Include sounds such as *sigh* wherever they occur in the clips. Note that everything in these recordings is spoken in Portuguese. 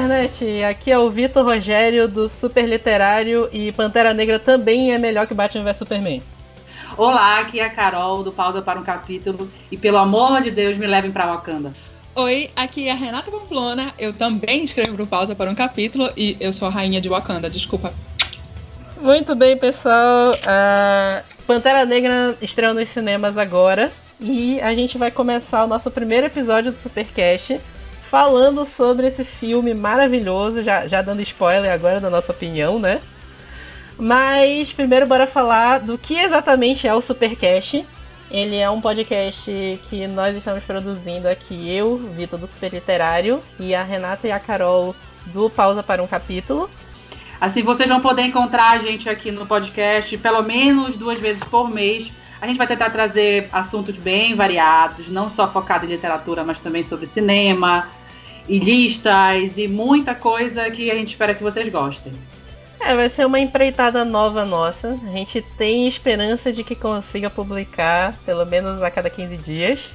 internet! Aqui é o Vitor Rogério do Super Literário e Pantera Negra também é melhor que Batman vs Superman. Olá, aqui é a Carol do Pausa para um Capítulo e pelo amor de Deus me levem para Wakanda. Oi, aqui é a Renata Pamplona. Eu também escrevo pro Pausa para um Capítulo e eu sou a rainha de Wakanda, desculpa. Muito bem, pessoal. Uh, Pantera Negra estreou nos cinemas agora e a gente vai começar o nosso primeiro episódio do Supercast falando sobre esse filme maravilhoso, já, já dando spoiler agora da nossa opinião, né? Mas primeiro bora falar do que exatamente é o Supercast. Ele é um podcast que nós estamos produzindo aqui, eu, Vitor do Super Literário, e a Renata e a Carol do Pausa para um Capítulo. Assim vocês vão poder encontrar a gente aqui no podcast pelo menos duas vezes por mês. A gente vai tentar trazer assuntos bem variados, não só focado em literatura, mas também sobre cinema, e listas e muita coisa que a gente espera que vocês gostem. É, vai ser uma empreitada nova nossa. A gente tem esperança de que consiga publicar pelo menos a cada 15 dias.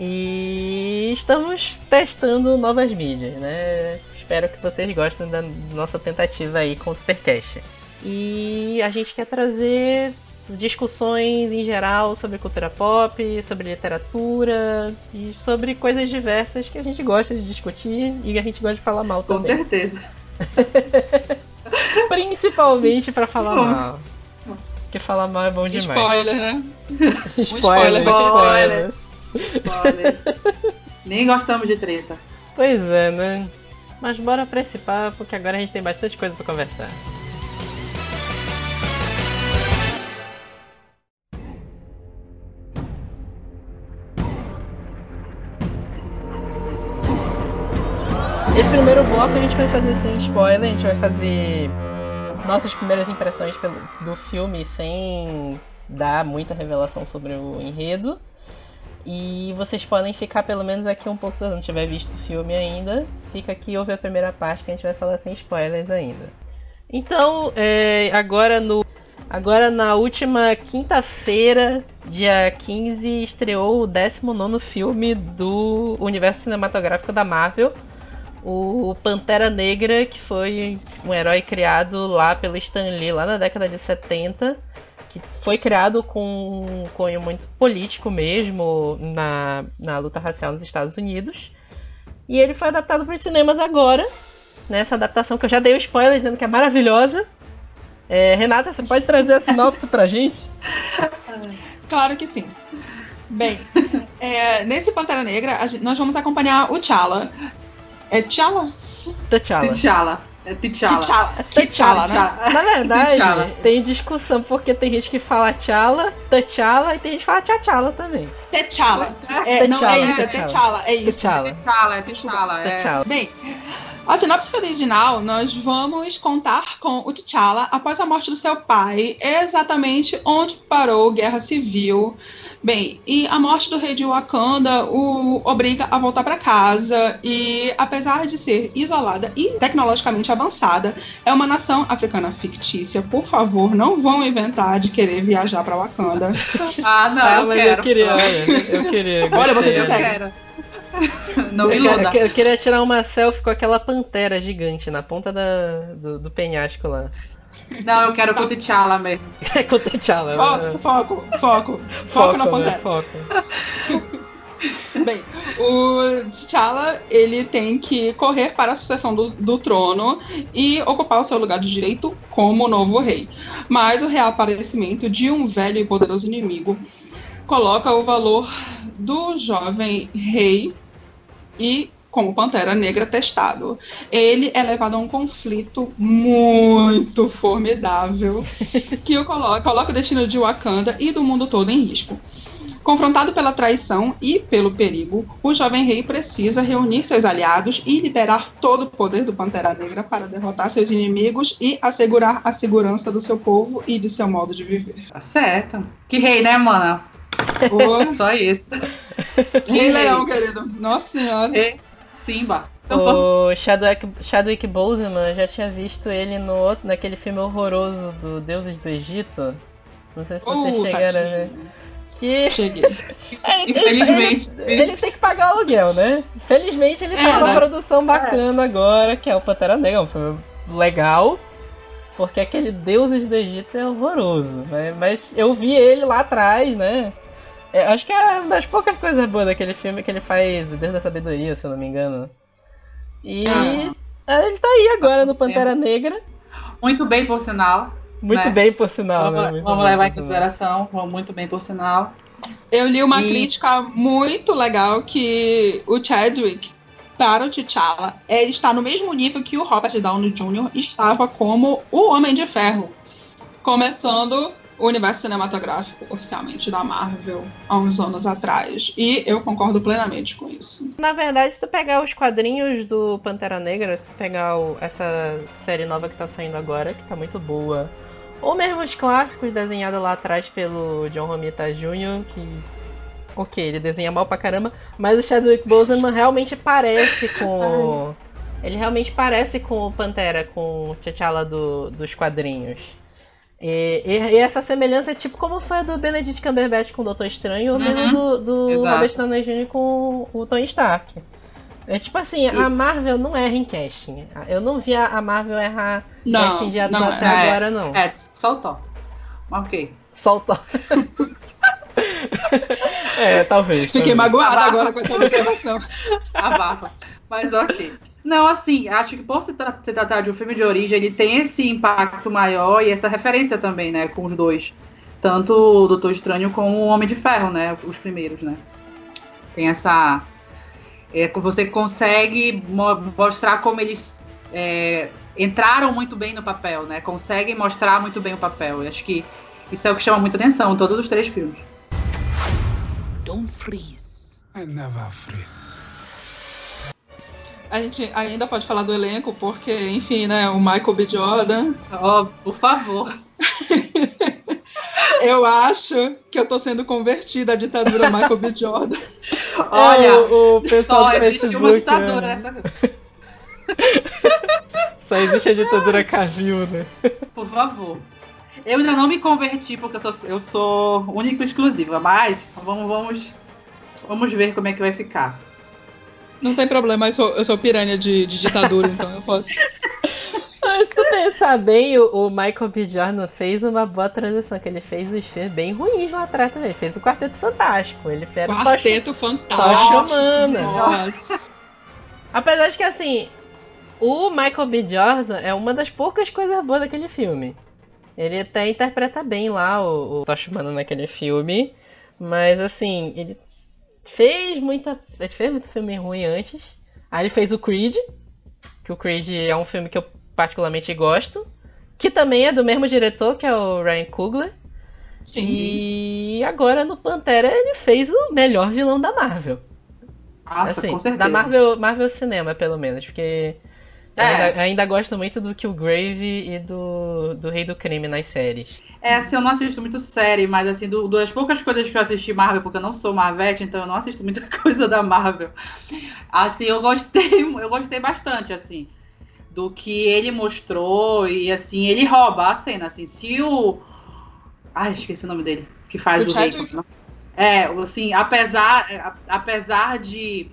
E estamos testando novas mídias, né? Espero que vocês gostem da nossa tentativa aí com o Supercast. E a gente quer trazer discussões em geral sobre cultura pop, sobre literatura e sobre coisas diversas que a gente gosta de discutir e a gente gosta de falar mal também. Com certeza. *laughs* Principalmente para falar mal. Porque falar mal é bom demais. Spoiler, né? *laughs* spoiler, spoiler. spoiler. Nem gostamos de treta. Pois é, né? Mas bora pra esse papo, que agora a gente tem bastante coisa para conversar. Bloco a gente vai fazer sem spoiler, a gente vai fazer nossas primeiras impressões do filme sem dar muita revelação sobre o enredo. E vocês podem ficar pelo menos aqui um pouco se não tiver visto o filme ainda. Fica aqui e ouve a primeira parte que a gente vai falar sem spoilers ainda. Então, é, agora no. Agora na última quinta-feira, dia 15, estreou o 19 filme do universo cinematográfico da Marvel, o Pantera Negra, que foi um herói criado lá pelo Stan Lee, lá na década de 70, que foi criado com um cunho muito político mesmo na, na luta racial nos Estados Unidos. E ele foi adaptado para os cinemas agora, nessa adaptação que eu já dei o um spoiler dizendo que é maravilhosa. É, Renata, você pode trazer a sinopse pra gente? *laughs* Claro que sim. Bem, é, nesse Pantera Negra, nós vamos acompanhar o T'Challa, é T'Challa? T'Challa. T'Challa. É T'Challa. T'Challa, né? Na verdade, tem discussão porque tem gente que fala T'Challa, T'Challa e tem gente que fala T'Challa também. T'Challa. É, não, é isso, é T'Challa, é isso. T'Challa. T'Challa, é T'Challa. É. Bem, a sinopse original, nós vamos contar com o T'Challa após a morte do seu pai, exatamente onde parou Guerra Civil. Bem, e a morte do rei de Wakanda o obriga a voltar para casa e, apesar de ser isolada e tecnologicamente avançada, é uma nação africana fictícia. Por favor, não vão inventar de querer viajar para Wakanda. Ah, não, ah, eu mas quero. eu queria, olha, eu queria. Olha, você já quero. *laughs* Não me eu, eu, queria tirar uma selfie com aquela pantera gigante na ponta da, do, do penhasco lá. Não, eu quero com o T'Challa mesmo. *laughs* É com o T'Challa. Foco, foco, *laughs* foco. Foco na né? pantera. Foco. Bem, o T'Challa, ele tem que correr para a sucessão do, do, trono e ocupar o seu lugar de direito como novo rei. Mas o reaparecimento de um velho e poderoso inimigo coloca o valor do jovem rei e como Pantera Negra testado. Ele é levado a um conflito muito formidável que o coloca, coloca o destino de Wakanda e do mundo todo em risco. Confrontado pela traição e pelo perigo, o jovem rei precisa reunir seus aliados e liberar todo o poder do Pantera Negra para derrotar seus inimigos e assegurar a segurança do seu povo e de seu modo de viver. Tá certo. Que rei, né, mana? *laughs* Só isso. Rei Leão, querido. Nossa senhora. É. Simba. O Chadwick, Chadwick Boseman, já tinha visto ele no outro, naquele filme horroroso do Deuses do Egito. Não sei se vocês uh, chegaram a ver. Que... Cheguei. *laughs* É, Infelizmente. Ele, ele tem que pagar o aluguel, né? Felizmente ele tá É, com uma né? produção bacana agora, que é o Pantera Negra. Um filme legal. Porque aquele Deuses do Egito é horroroso, né? Mas eu vi ele lá atrás, né? É, acho que é uma das poucas coisas boas daquele filme que ele faz Deus da Sabedoria, se eu não me engano. E Ah. ele tá aí agora no Pantera Negra. Muito bem, por sinal. Muito Né? bem, por sinal, vamos né? Muito vamos bem, levar em consideração. Muito bem, por sinal. Eu li uma E- crítica muito legal que o Chadwick para o T'Challa é, está no mesmo nível que o Robert Downey Jr. estava como o Homem de Ferro, começando o universo cinematográfico oficialmente da Marvel há uns anos atrás. E eu concordo plenamente com isso. Na verdade, se tu pegar os quadrinhos do Pantera Negra, se tu pegar o- essa série nova que tá saindo agora, que tá muito boa, ou mesmo os clássicos desenhados lá atrás pelo John Romita Jr., que. Ok, ele desenha mal pra caramba, mas o Chadwick Boseman realmente parece com. *laughs* Ele realmente parece com o Pantera, com o T'Challa do, dos quadrinhos. E, e- e essa semelhança é tipo como foi a do Benedict Cumberbatch com o Doutor Estranho, ou Uhum, mesmo do, do exato. Robert Downey Jr. com o Tony Stark. É tipo assim, a Marvel não erra em casting. Eu não vi a Marvel errar Não, casting de ator até é. agora, não. É, soltou. Ok. Solta. *laughs* é, talvez. Fiquei talvez. magoada Abafa. agora com essa observação. Abafa. Mas ok. Não, assim, acho que por se, tra se tratar de um filme de origem, ele tem esse impacto maior e essa referência também, né, com os dois. Tanto o Doutor Estranho como o Homem de Ferro, né, os primeiros, né. Tem essa... É, você consegue mo mostrar como eles é, entraram muito bem no papel, né, conseguem mostrar muito bem o papel. Eu acho que isso é o que chama muita atenção em todos os três filmes. Don't freeze. I never freeze. A gente ainda pode falar do elenco, porque, enfim, né, o Michael B. Jordan. Ó, por favor. *laughs* Eu acho que eu tô sendo convertida à ditadura Michael B. Jordan. *laughs* Olha, o, o pessoal só do existe uma ditadura né? nessa *laughs* Só existe a ditadura Cavil, né? Por favor. Eu ainda não me converti porque eu sou, eu sou única e exclusiva, mas vamos, vamos, vamos ver como é que vai ficar. Não tem problema, eu sou, eu sou piranha de, de ditadura, então eu posso. Mas se tu pensar bem, o, o Michael B. Jordan fez uma boa transição, que ele fez os filmes bem ruins lá atrás também. Ele fez o Quarteto Fantástico. Ele fez o Quarteto Tocha fantástico. Humana. Nossa. Apesar de que, assim, o Michael B. Jordan é uma das poucas coisas boas daquele filme. Ele até interpreta bem lá o, o Tocha Humana naquele filme. Mas, assim, ele fez muita. Ele fez muito filme ruim antes. Aí ele fez o Creed. Que o Creed é um filme que eu particularmente gosto. Que também é do mesmo diretor, que é o Ryan Coogler. Sim. E agora no Pantera ele fez o melhor vilão da Marvel. Nossa, assim, com certeza. da Marvel, Marvel Cinema, pelo menos, porque É. ainda, ainda gosto muito do Killgrave e do, do Rei do Crime nas séries. É, assim, eu não assisto muito série, mas assim, do, das poucas coisas que eu assisti Marvel, porque eu não sou Marvete, então eu não assisto muita *laughs* coisa da Marvel. Assim, eu gostei, eu gostei bastante, assim, do que ele mostrou e assim, ele rouba a cena, assim, se o. Ai, esqueci o nome dele, que faz O o, rei. Chadwick? É, assim, apesar, apesar de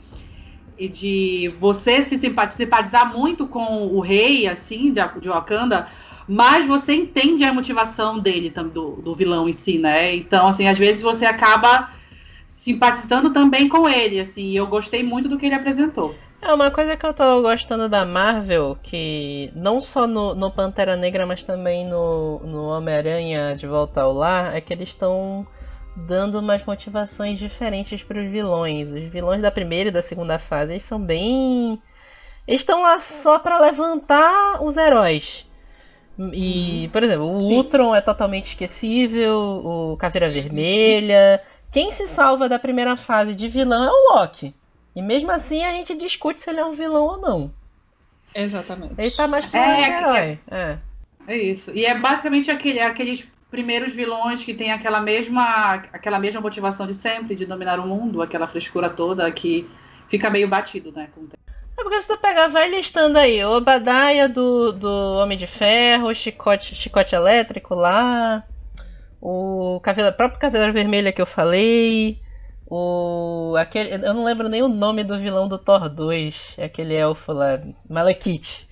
de você se simpa- simpatizar muito com o rei, assim, de, de Wakanda, mas você entende a motivação dele, do, do vilão em si, né? Então, assim, às vezes você acaba simpatizando também com ele, assim, e eu gostei muito do que ele apresentou. É uma coisa que eu tô gostando da Marvel, que não só no, no Pantera Negra, mas também no, no Homem-Aranha de Volta ao Lar, é que eles estão dando umas motivações diferentes pros vilões. Os vilões da primeira e da segunda fase, eles são bem. Eles estão lá só pra levantar os heróis. E, por exemplo, o Sim. Ultron é totalmente esquecível, o Caveira Vermelha. Quem se salva da primeira fase de vilão é o Loki. E mesmo assim a gente discute se ele é um vilão ou não. Exatamente. Ele tá mais pro É, anti-herói. É. É isso. E é basicamente aquele, aqueles primeiros vilões que tem aquela mesma, aquela mesma motivação de sempre, de dominar o mundo, aquela frescura toda que fica meio batido, né? com o tempo. É porque se tu pegar, vai listando aí, o Obadiah do, do Homem de Ferro, o chicote, chicote elétrico lá, O Cavaleiro, próprio Cavaleiro Vermelha que eu falei. O. Aquele. Eu não lembro nem o nome do vilão do Thor 2. Aquele elfo lá. Malekith.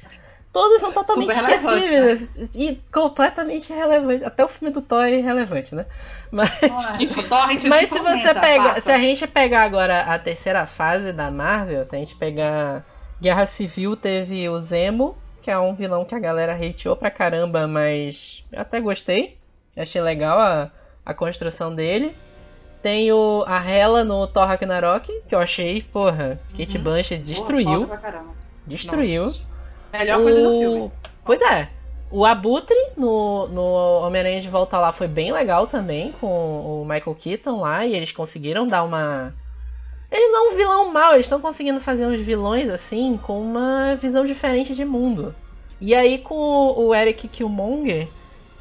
Todos são totalmente Super esquecíveis e completamente irrelevantes. Até o filme do Thor é irrelevante, né? Mas, *laughs* Enfim, Thor, a gente mas se você comenta, pega. passa. Se a gente pegar agora a terceira fase da Marvel, se a gente pegar Guerra Civil, teve o Zemo, que é um vilão que a galera hateou pra caramba, mas eu até gostei. Achei legal a, a construção dele. Tem o, a Hela no Thor Ragnarok, que eu achei, porra, Kate Uhum. Blanchett Porra, destruiu. foda Melhor coisa do O- filme. Pois é. O Abutre no, no Homem-Aranha de Volta lá foi bem legal também, com o Michael Keaton lá, e eles conseguiram dar uma. Ele não é um vilão mau, eles estão conseguindo fazer uns vilões assim, com uma visão diferente de mundo. E aí com o o Eric Killmonger,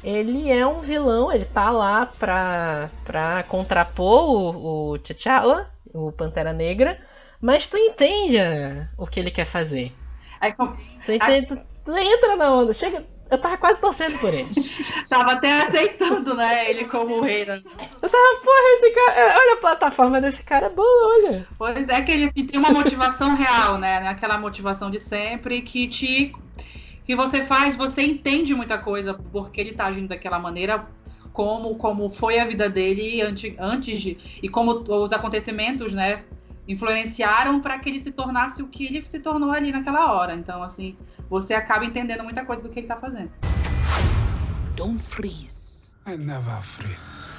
ele é um vilão, ele tá lá pra, pra contrapor o, o T'Challa, o Pantera Negra, mas tu entende o que ele quer fazer. Aí, Tu, entende, tu, tu entra na onda, chega. Eu tava quase torcendo por ele. *laughs* tava até aceitando, né? Ele como o rei. né? Eu tava, porra, esse cara. é, Olha a plataforma desse cara é boa, olha. Pois é que ele assim, tem uma motivação real, né? Aquela motivação de sempre que te. que você faz, você entende muita coisa porque ele tá agindo daquela maneira. Como, como foi a vida dele antes, antes de. E como os acontecimentos, né? Influenciaram para que ele se tornasse o que ele se tornou ali naquela hora. Então, assim, você acaba entendendo muita coisa do que ele tá fazendo. Don't freeze. I never freeze.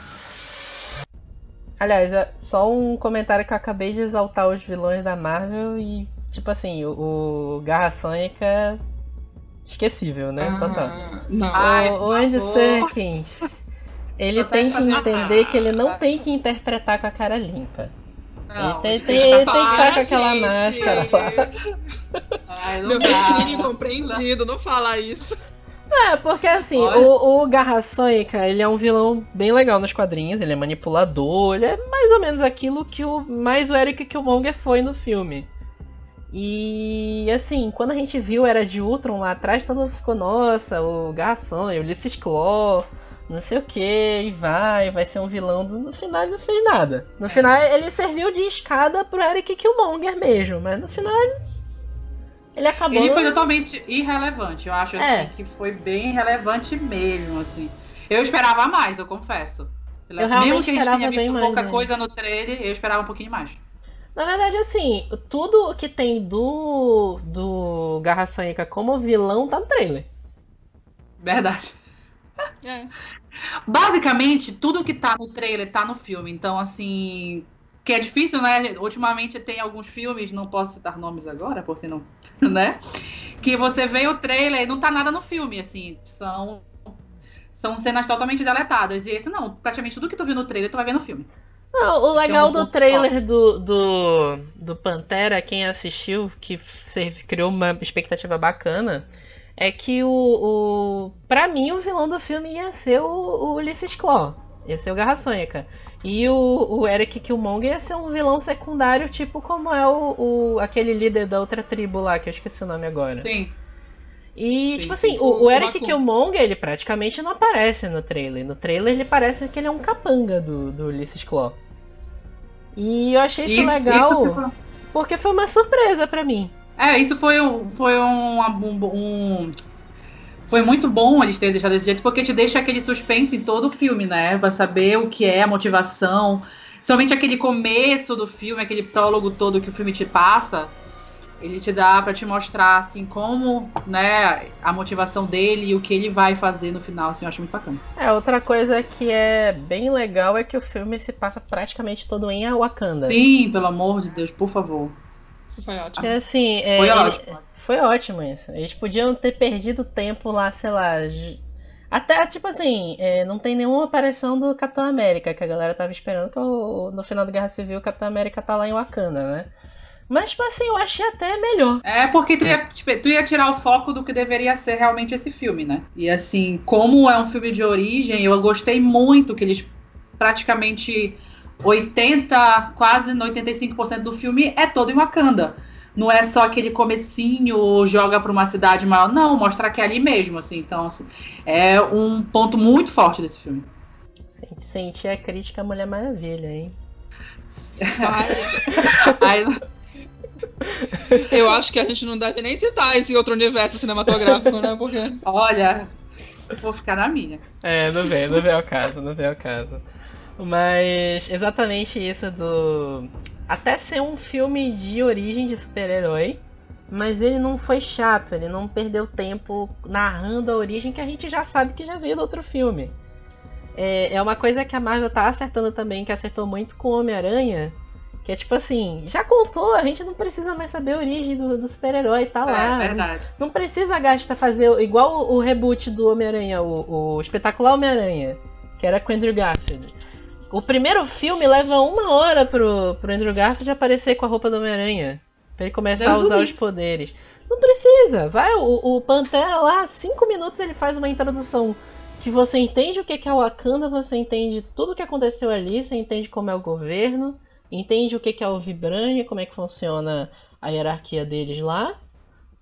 Aliás, é só um comentário que eu acabei de exaltar os vilões da Marvel e, tipo assim, o, o Garra Sônica. Esquecível, né? Ah, não. Ai, o, o por Andy. Serkins, ele tem que entender que ele não tem que interpretar com a cara limpa. Não, tem- tem- tá tem que tá com aquela gente, máscara lá. Ai, não Meu filho incompreendido, não fala isso. É, porque assim, Olha. o, o Garra Sônica, ele é um vilão bem legal nos quadrinhos, ele é manipulador, ele é mais ou menos aquilo que o mais o Eric Killmonger foi no filme. E assim, quando a gente viu Era de Ultron lá atrás, todo mundo ficou, nossa, o Garra Sônica, o Ulysses Claw, não sei o que, e vai, vai ser um vilão. No final ele não fez nada. No final ele serviu de escada pro Eric Killmonger mesmo, mas no final ele, ele acabou... Ele foi totalmente irrelevante. Eu acho É. assim, que foi bem relevante mesmo, assim. Eu esperava mais, eu confesso. Eu Mesmo realmente que a gente esperava tenha bem visto mais pouca dele. coisa no trailer, eu esperava um pouquinho mais. Na verdade, assim, tudo que tem do, do Garra Sônica como vilão tá no trailer. Verdade. É. Basicamente, tudo que tá no trailer tá no filme. Então, assim. Que é difícil, né? Ultimamente tem alguns filmes, não posso citar nomes agora, porque não. *laughs* né? Que você vê o trailer e não tá nada no filme, assim. São. São cenas totalmente deletadas. E esse não, praticamente tudo que tu viu no trailer, tu vai ver no filme. Não, o é legal um do trailer do, do, do Pantera, quem assistiu, que criou uma expectativa bacana, é que o, o. Pra mim, o vilão do filme ia ser o, o Ulysses Claw. Ia ser o Garra Sônica. E o, o Eric Killmonger ia ser um vilão secundário, tipo como é o, o aquele líder da outra tribo lá, que eu esqueci o nome agora. Sim. E, Sim, tipo sim. assim, O- o, Eric Baku. Killmonger, ele praticamente não aparece no trailer. No trailer ele parece que ele é um capanga do, do Ulysses Claw. E eu achei isso, legal, isso foi- porque foi uma surpresa pra mim. É, isso foi um. Foi um, um- um- Foi muito bom eles terem deixado desse jeito, porque te deixa aquele suspense em todo o filme, né? Pra saber o que é a motivação. Somente aquele começo do filme, aquele prólogo todo que o filme te passa, ele te dá pra te mostrar, assim, como, né, a motivação dele e o que ele vai fazer no final, assim, eu acho muito bacana. É, outra coisa que é bem legal é que o filme se passa praticamente todo em Wakanda. Sim, pelo amor de Deus, por favor. Isso foi ótimo. É assim, é, Foi ele- ótimo. Foi ótimo isso. Eles podiam ter perdido tempo lá, sei lá. Até, tipo assim, é, não tem nenhuma aparição do Capitão América, que a galera tava esperando que o- no final da Guerra Civil o Capitão América tá lá em Wakanda, né? Mas, tipo assim, eu achei até melhor. É porque tu ia, tipo, tu ia tirar o foco do que deveria ser realmente esse filme, né? E assim, como é um filme de origem, eu gostei muito que eles praticamente 80, quase 85% do filme é todo em Wakanda. Não é só aquele comecinho, joga pra uma cidade maior. Não, mostrar que é ali mesmo, assim. Então, assim, é um ponto muito forte desse filme. Sim. sentir a crítica à Mulher Maravilha, hein? *laughs* Ai, Eu acho que a gente não deve nem citar esse outro universo cinematográfico, né? Porque. Olha, eu vou ficar na minha. É, não vem, não vem ao caso, não vem ao caso. Mas exatamente isso do. Até ser um filme de origem de super-herói, mas ele não foi chato, ele não perdeu tempo narrando a origem que a gente já sabe que já veio do outro filme. É, é uma coisa que a Marvel tá acertando também, que acertou muito com o Homem-Aranha, que é tipo assim, já contou, a gente não precisa mais saber a origem do, do super-herói, tá lá. É verdade. Não precisa gastar fazer igual o, o reboot do Homem-Aranha, o, o espetacular Homem-Aranha, que era com Andrew Garfield. O primeiro filme leva uma hora pro, pro Andrew Garfield aparecer com a roupa do Homem-Aranha. Pra ele começar Deus a usar os poderes. Não precisa. Vai, o, o Pantera lá, cinco minutos ele faz uma introdução que você entende o que é o Wakanda, você entende tudo o que aconteceu ali, você entende como é o governo, entende o que é o Vibranium, como é que funciona a hierarquia deles lá.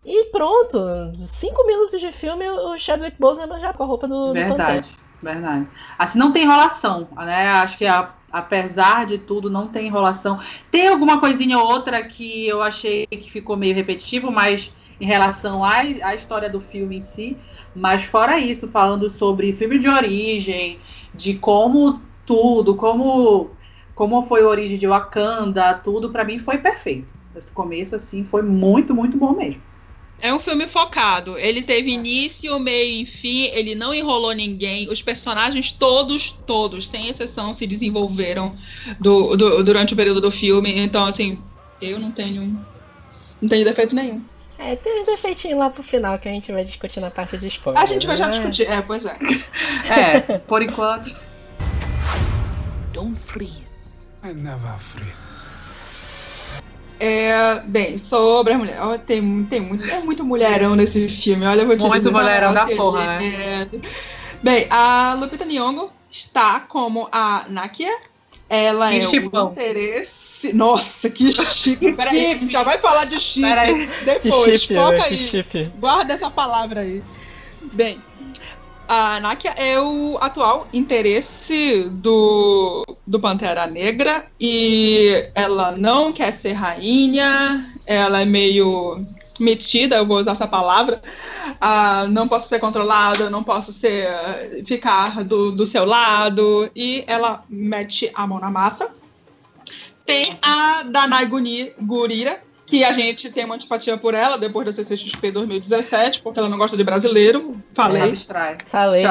E pronto, cinco minutos de filme, o Chadwick Boseman já com a roupa do, do Pantera. Verdade. Assim, não tem enrolação, né? Acho que a- apesar de tudo, não tem enrolação. Tem alguma coisinha ou outra que eu achei que ficou meio repetitivo, mas em relação à, à história do filme em si. Mas fora isso, falando sobre filme de origem, de como tudo, como, como foi a origem de Wakanda, tudo, pra mim foi perfeito. Esse começo, assim, foi muito, muito bom mesmo. É um filme focado. Ele teve início, meio e fim. Ele não enrolou ninguém. Os personagens todos, todos, sem exceção, se desenvolveram do- do- durante o período do filme. Então, assim, eu não tenho. Não tenho defeito nenhum. É, tem uns defeitinhos lá pro final que a gente vai discutir na parte de spoiler. A gente vai já né? discutir. É, pois é. *laughs* É, por enquanto. Don't freeze. I never freeze. É, bem, sobre a mulher. ó, tem, tem muito, é muito mulherão nesse filme. Olha, eu vou te Muito dizer. mulherão da nossa, porra, né? é- Bem, a Lupita Nyong'o está como a Nakia. Ela Que é chipão. o interesse. Nossa, que *laughs* chique. Peraí, a gente já vai falar de chip depois. chip, Foca né? Que aí. chip. Guarda essa palavra aí. Bem, a Nakia é o atual interesse do, do Pantera Negra e ela não quer ser rainha, ela é meio metida, eu vou usar essa palavra. Ah, não posso ser controlada, não posso ser ficar do, do seu lado e ela mete a mão na massa. Tem a Danai Gurira, que a gente tem uma antipatia por ela depois da CCXP 2017, porque ela não gosta de brasileiro. Falei. Abstrai. Falei, né?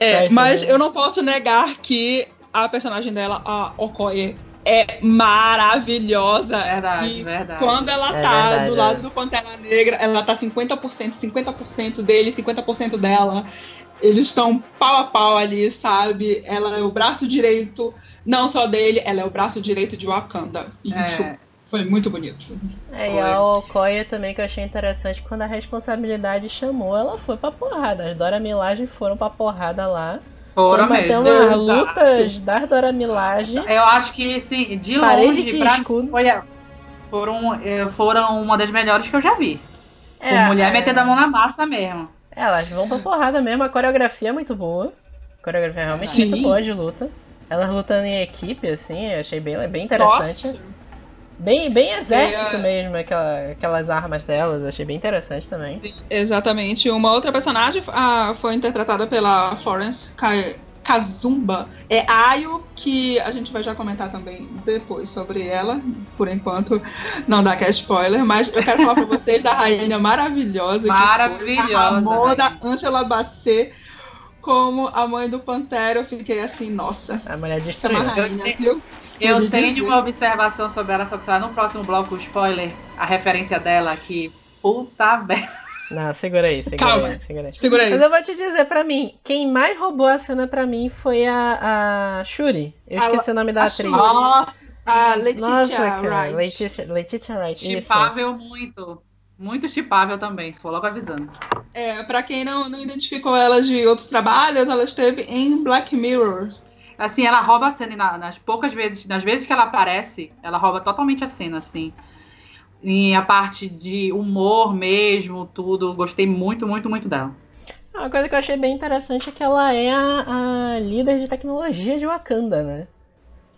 É, mas eu não posso negar que a personagem dela, a Okoye, é maravilhosa. Verdade, E verdade. quando ela É tá verdade, do é. lado do Pantera Negra, ela tá 50%, 50% dele, 50% dela. Eles estão pau a pau ali, sabe? Ela é o braço direito, não só dele, ela é o braço direito de Wakanda. Isso É, foi muito bonito. É, e a Okoye também que eu achei interessante, quando a responsabilidade chamou, ela foi pra porrada. As Dora Milaje foram pra porrada lá. foram mesmo. umas Exato. lutas das Dora Milaje. Eu acho que, assim, de longe, de pra escudo. mim, foi a- foram, eh, foram uma das melhores que eu já vi. Com É, mulher é, metendo a mão na massa mesmo. Elas vão pra porrada mesmo, a coreografia é muito boa. A coreografia é realmente Sim. muito boa de luta. Elas lutando em equipe, assim, eu achei bem, bem interessante. Nossa. Bem, bem exército É. mesmo, aquela, aquelas armas delas, eu achei bem interessante também. Exatamente. Uma outra personagem ah, foi interpretada pela Florence Ka- Kazumba. É Ayo, que a gente vai já comentar também depois sobre ela. Por enquanto, não dá que é spoiler, mas eu quero falar pra vocês da rainha maravilhosa. Maravilhosa, Que foi a Ramona rainha. Angela Bassett. Como a mãe do Pantera, eu fiquei assim, nossa, A mulher essa é uma destruiu. rainha, te- viu? Eu tenho dizer. uma observação sobre ela, só que será no próximo bloco, o spoiler, a referência dela, que puta merda. Não, segura aí, segura Calma. aí, segura aí. Segura aí. Mas eu vou te dizer, pra mim, quem mais roubou a cena pra mim foi a, a Shuri. Eu A- esqueci o nome da a atriz. Shuri. A Letitia Nossa, cara, Wright. Letitia, Letitia Wright. Chipável muito. Muito chipável também, tô logo avisando. É, pra quem não, não identificou ela de outros trabalhos, ela esteve em Black Mirror. Assim, ela rouba a cena na- nas poucas vezes, nas vezes que ela aparece, ela rouba totalmente a cena, assim. E a parte de humor mesmo, tudo, gostei muito, muito, muito dela. Uma coisa que eu achei bem interessante é que ela é a, a líder de tecnologia de Wakanda, né?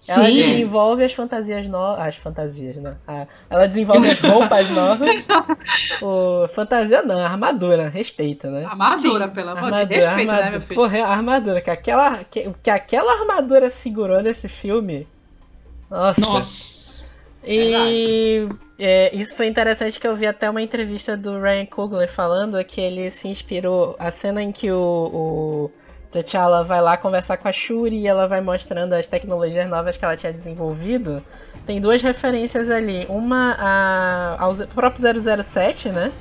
Ela Sim. desenvolve as fantasias novas. As fantasias, né? Ela desenvolve as roupas novas. *laughs* O... Fantasia não, armadura, respeita, né? Armadura, pelo amor de Deus. Respeito, né, meu filho? Porra, a armadura, que aquela, que, que aquela armadura segurou nesse filme. Nossa. Nossa. E é, isso foi interessante que eu vi até uma entrevista do Ryan Coogler falando que ele se inspirou. A cena em que o, o T'Challa vai lá conversar com a Shuri e ela vai mostrando as tecnologias novas que ela tinha desenvolvido. Tem duas referências ali. Uma a, ao próprio 007, né?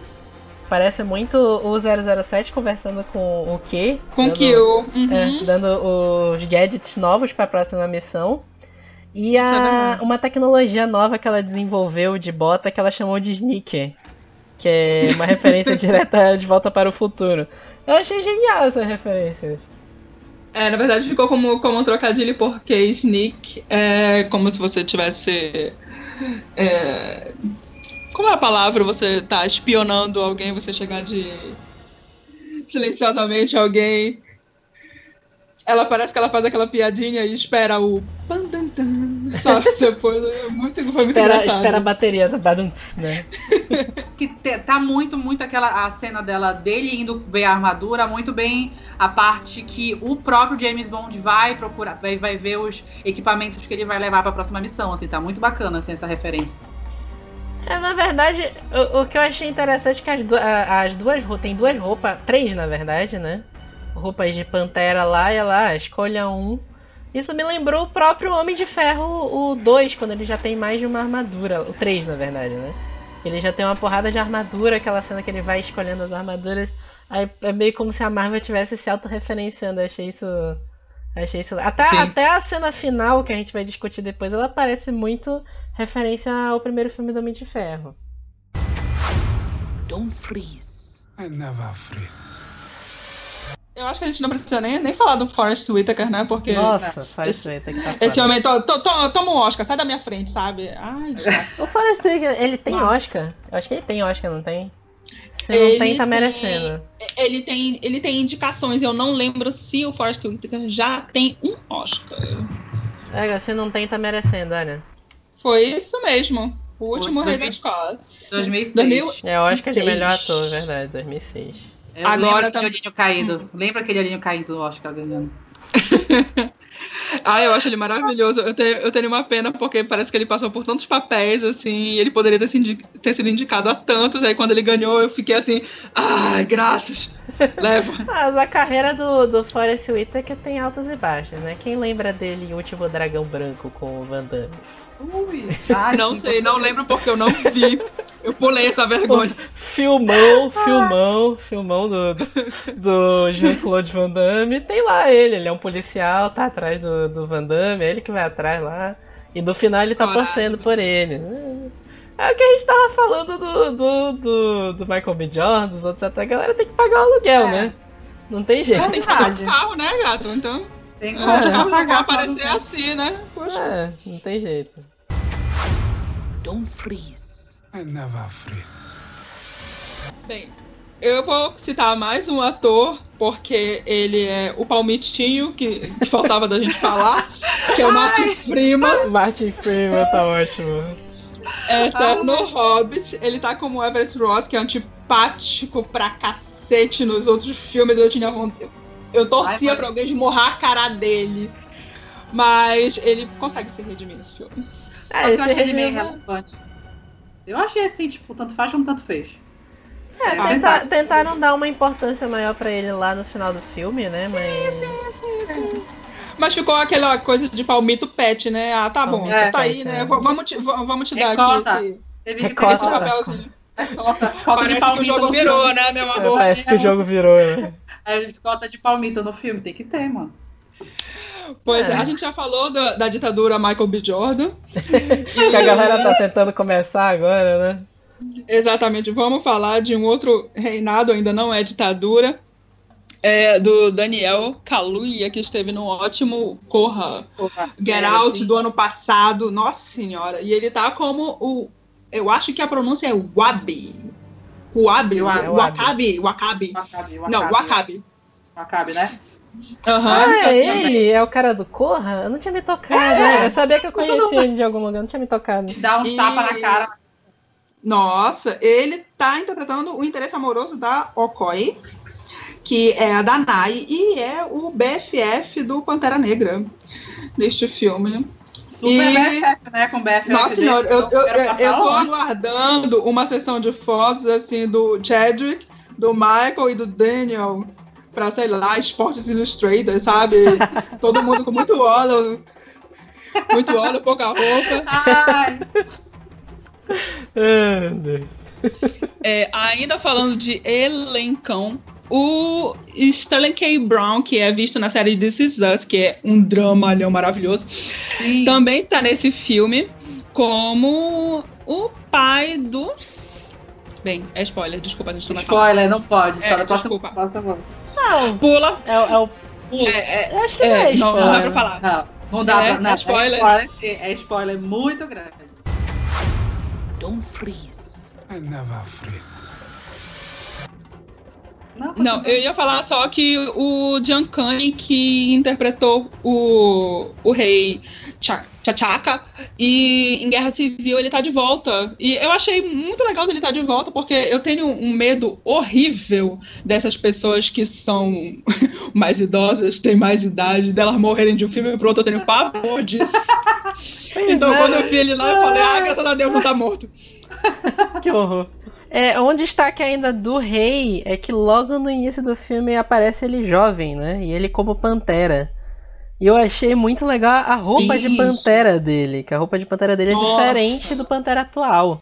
Parece muito o 007 conversando com o Q. Com dando- que eu. é, Uhum. dando os gadgets novos para a próxima missão. E é a, verdade. uma tecnologia nova que ela desenvolveu de bota que ela chamou de Sneaker. Que é uma referência *laughs* direta de volta para o futuro. Eu achei genial essa referência. É, na verdade ficou como, como um trocadilho porque sneak é como se você tivesse. é, como é a palavra? Você tá espionando alguém, você chegar de. silenciosamente alguém. Ela parece que ela faz aquela piadinha e espera o. pan, tan, tan, Sabe? Depois é muito, foi muito Espera, engraçado. espera a bateria do Badunts, né? *laughs* que te- tá muito, muito aquela a cena dela dele indo ver a armadura, muito bem a parte que o próprio James Bond vai procurar, vai, vai ver os equipamentos que ele vai levar pra próxima missão, assim, tá muito bacana assim, essa referência. É, na verdade, o, o que eu achei interessante é que as, du- a- as duas roupas. Tem duas roupas, três na verdade, né? Roupas de pantera lá e ela ah, escolha um. Isso me lembrou o próprio Homem de Ferro, o 2, quando ele já tem mais de uma armadura. O 3, na verdade, né? Ele já tem uma porrada de armadura, aquela cena que ele vai escolhendo as armaduras. Aí é meio como se a Marvel tivesse se autorreferenciando. Eu achei isso. Achei isso. Até, Sim. até a cena final, que a gente vai discutir depois, ela parece muito referência ao primeiro filme do Homem de Ferro. Don't freeze. I never freeze. Eu acho que a gente não precisa nem, nem falar do Forrest Whitaker, né? Porque. Nossa, Forrest Whitaker tá Esse foda. homem, to, to, to- toma um Oscar, sai da minha frente, sabe? Ai, já. O Forrest Whitaker, ele tem Não. Oscar? Eu acho que ele tem Oscar, não tem? Se não Ele tem, tá tem- merecendo. ele tem, ele tem indicações. Eu não lembro se o Forrest Whitaker já tem um Oscar. É, se não tem, tá merecendo, olha. Foi isso mesmo. O último rei 2000. das costas. 2006. 2000 É Oscar de melhor ator, verdade, 2006. Eu Agora lembro tá- aquele olhinho caído. Lembra aquele olhinho caído do Oscar ganhando? *laughs* Ah, eu acho ele maravilhoso. Eu tenho, eu tenho uma pena porque parece que ele passou por tantos papéis, assim, e ele poderia ter, se indi- ter sido indicado a tantos. Aí quando ele ganhou, eu fiquei assim, ai, graças. Leva. *laughs* Mas a carreira do, do Forrest Whitaker tem altas e baixas, né? Quem lembra dele em Último Dragão Branco com o Van Damme? Ui. Ai, não sei, não lembro porque eu não vi. Eu pulei essa vergonha. Filmão, filmão, filmão do, do, do Jean-Claude Van Damme. Tem lá ele, ele é um policial, tá atrás do, do Van Damme, é ele que vai atrás lá. E no final ele tá Coragem. torcendo por ele. É o que a gente tava falando do, do, do, do Michael B. Jordan, dos outros até a galera tem que pagar o aluguel, É. né? Não tem jeito. Tem que pagar o carro, né, gato? Então, Tem é, já vou pagar aparecer pra- assim, né? Poxa. É, não tem jeito. Don't freeze. I never freeze. Bem, eu vou citar mais um ator, porque ele é o palmitinho que, que faltava da gente falar, que é o Martin Freeman, Martin Freeman tá ótimo. é eterno Hobbit. Ele tá como o Everett Ross, que é antipático pra cacete nos outros filmes. Eu tinha vontade. Eu torcia Ai, pra alguém esmorrar a cara dele. Mas ele consegue se redimir nesse filme. Só É, que eu achei ele meio relevante. Eu achei assim, tipo, tanto faz como tanto fez. É, É, tenta- exato. tentaram dar uma importância maior pra ele lá no final do filme, né? Mas. Mas ficou aquela coisa de palmito pet, né? Ah, tá bom, Palmito tá aí, né? é. V- Vamos te, vamos te dar Recota. aqui esse, Teve que Recota. esse papelzinho. de Parece que o jogo virou, filme. né, meu amor? Parece que o jogo virou, né? É, cota de palmito no filme, tem que ter, mano. Pois é, É. a gente já falou da, da ditadura Michael B. Jordan. *laughs* Que a galera tá tentando começar agora, né? Exatamente. Vamos falar de um outro reinado, ainda não é ditadura, é do Daniel Kaluuya, que esteve no ótimo Corra Porra, Get era Out assim. do ano passado. Nossa senhora. E ele tá como o. Eu acho que a pronúncia é Wabi. Wakabi, Wa- Wa- Wakabi, Wakabi. Não. Wakabi. Wakabi, né? Aham. Ah, é também. ele? É o cara do Corra? Eu não tinha me tocado. né? Eu sabia que eu conhecia ele de algum lugar, não tinha me tocado. Dá uns E- tapas na cara. Nossa, ele tá interpretando o interesse amoroso da Okoi, que é a Danai, e é o BFF do Pantera Negra neste filme. Super E- BFF, né? Com BFF. Nossa senhora, eu, eu, eu, eu tô aguardando uma sessão de fotos assim do Chadwick, do Michael e do Daniel pra, sei lá, Sports Illustrated, sabe? *laughs* Todo mundo com muito óleo, muito óleo, pouca roupa. Ai, É, ainda falando de elencão, o Sterling K. Brown, que é visto na série This Is Us, que é um dramalhão maravilhoso, sim. também tá nesse filme como o pai do. Bem, é spoiler, desculpa, a gente não vai falar. Spoiler, não pode. Só É, da próxima, desculpa. próxima. Não, Pula. é, o- é o. É, é, Eu acho que é, não é não, não dá pra falar. Não, não dá É, pra. Não, é spoiler. É spoiler, é spoiler muito grande. Don't freeze. I never freeze. Não, Não, eu ia falar só que o Giancarlo que interpretou o, o rei Cha- T'Chaka e em Guerra Civil ele tá de volta. E eu achei muito legal dele estar de volta porque eu tenho um medo horrível dessas pessoas que são *laughs* mais idosas, têm mais idade, delas morrerem de um filme pro outro, eu tenho pavor disso. *laughs* Então é, quando eu vi ele lá, eu falei, ah, graças a Deus não tá morto. *laughs* Que horror. É, um destaque ainda do rei é que logo no início do filme aparece ele jovem, né? E ele como pantera. E eu achei muito legal a roupa Sim. de pantera dele, que a roupa de pantera dele é Nossa. diferente do pantera atual.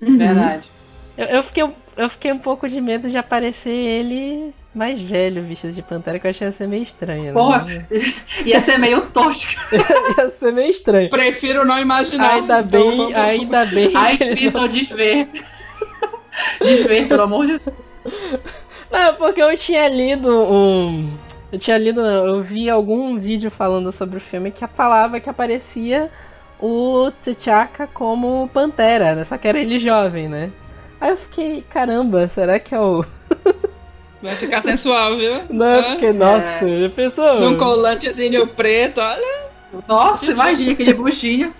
Verdade. Eu, eu fiquei, eu fiquei um pouco de medo de aparecer ele mais velho, vestido de pantera, que eu achei ia ser meio estranho. Né? Porra. *laughs* Ia ser meio tosco. *laughs* ia ser meio estranho. Prefiro não imaginar. Ainda Então, bem, vamos- ainda bem. Ai, que eles não- Vitor, *laughs* desver. Desver, pelo amor de Deus. Não, porque eu tinha lido um. Eu tinha lido, não, eu vi algum vídeo falando sobre o filme que falava que aparecia o T'Chaka como Pantera, né? Só que era ele jovem, né? Aí eu fiquei, caramba, será que é o. *laughs* Vai ficar sensual, viu? Não, eu fiquei, nossa, já pensou? Num colantezinho preto, olha. Nossa, imagina aquele buchinho.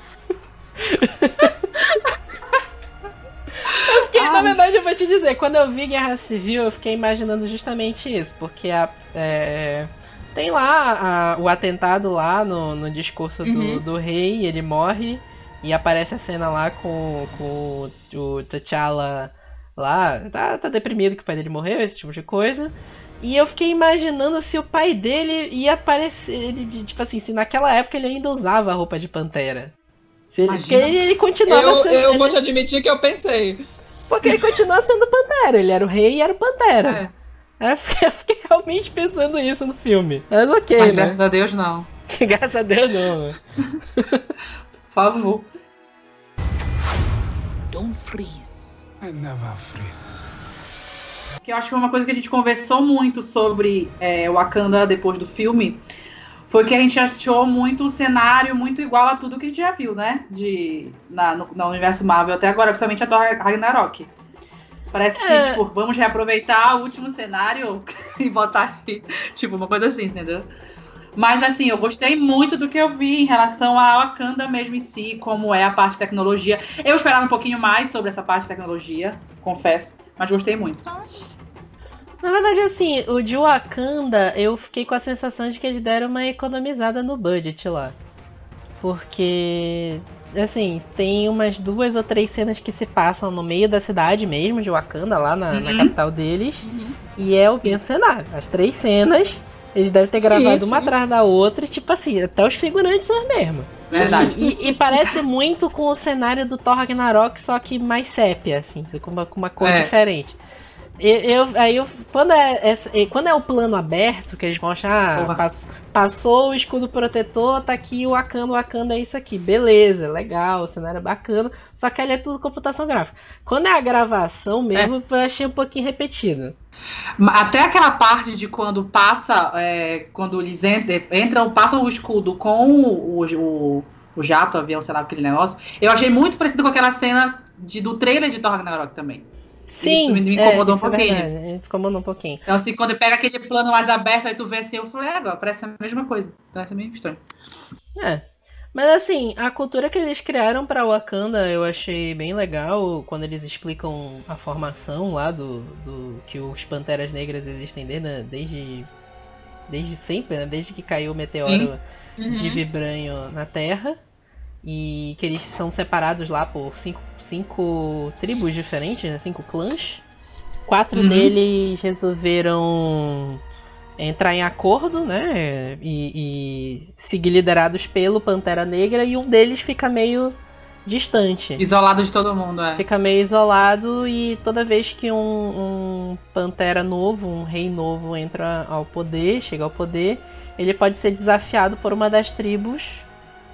Porque, na Ai. verdade, eu vou te dizer, quando eu vi Guerra Civil, eu fiquei imaginando justamente isso, porque a, é, tem lá a- o atentado lá no, no discurso do, Uhum. do rei, ele morre, e aparece a cena lá com, com o T'Challa lá, tá, tá deprimido que o pai dele morreu, esse tipo de coisa. E eu fiquei imaginando se o pai dele ia aparecer, ele, de- tipo assim, se naquela época ele ainda usava a roupa de pantera. Se ele, porque ele, ele continuava Eu, sendo. eu vou te admitir que eu pensei. porque ele continua sendo Pantera. Ele era o rei e era o Pantera. Aí Eu fiquei, *laughs* eu fiquei realmente pensando isso no filme. Mas ok, Mas né? graças a Deus, não. *laughs* Graças a Deus não. né? *laughs* Por favor. Don't freeze. I never freeze. Que eu acho que uma coisa que a gente conversou muito sobre é, Wakanda depois do filme foi que a gente achou muito o cenário muito igual a tudo que a gente já viu, né? De, na, no, no universo Marvel até agora, principalmente a Thor Ragnarok. Parece É. que, tipo, vamos reaproveitar o último cenário *laughs* e botar aí, tipo, uma coisa assim, entendeu? Mas assim, eu gostei muito do que eu vi em relação a Wakanda mesmo em si, como é a parte de tecnologia. Eu esperava um pouquinho mais sobre essa parte de tecnologia, confesso, mas gostei muito. Na verdade, assim, o de Wakanda, eu fiquei com a sensação de que eles deram uma economizada no budget lá. Porque, assim, tem umas duas ou três cenas que se passam no meio da cidade mesmo, de Wakanda, lá na, na Uhum. capital deles. E é o mesmo cenário. As três cenas, eles devem ter gravado Sim, uma sim. atrás da outra, e, tipo assim, até os figurantes são os mesmos. Verdade. E, e parece muito com o cenário do Thor Ragnarok, só que mais sépia, assim, com uma, com uma cor É. diferente. Eu, eu- aí eu, quando, é, e quando é o plano aberto, que eles mostram, ah, pass- passou o escudo protetor, tá aqui o Wakanda, o Wakanda é isso aqui. Beleza, legal, o cenário é bacana, só que ali é tudo computação gráfica. Quando é a gravação mesmo, eu achei um pouquinho repetido. Até aquela parte de quando passa, é, quando eles entram, entram, passam o escudo com o, o, o jato, avião, sei lá, aquele negócio, eu achei muito parecido com aquela cena de, do trailer de Thor Ragnarok também. Sim, Isso me- é, incomodou um isso é pouquinho. verdade, me incomodou um pouquinho. Então, assim, quando pega aquele plano mais aberto, aí tu vê assim, eu falei, é, agora parece a mesma coisa. Parece meio estranho. É. Mas assim, a cultura que eles criaram pra Wakanda eu achei bem legal quando eles explicam a formação lá do, do que os Panteras Negras existem desde, desde, desde sempre, né? Desde que caiu o meteoro de Vibranho na Terra. E que eles são separados lá por cinco, cinco tribos diferentes, né? Cinco clãs. Quatro Uhum. deles resolveram entrar em acordo, né? E, e seguir liderados pelo Pantera Negra. E um deles fica meio distante. Isolado de todo mundo, é. Fica meio isolado e toda vez que um, um pantera novo, um rei novo entra ao poder, chega ao poder, ele pode ser desafiado por uma das tribos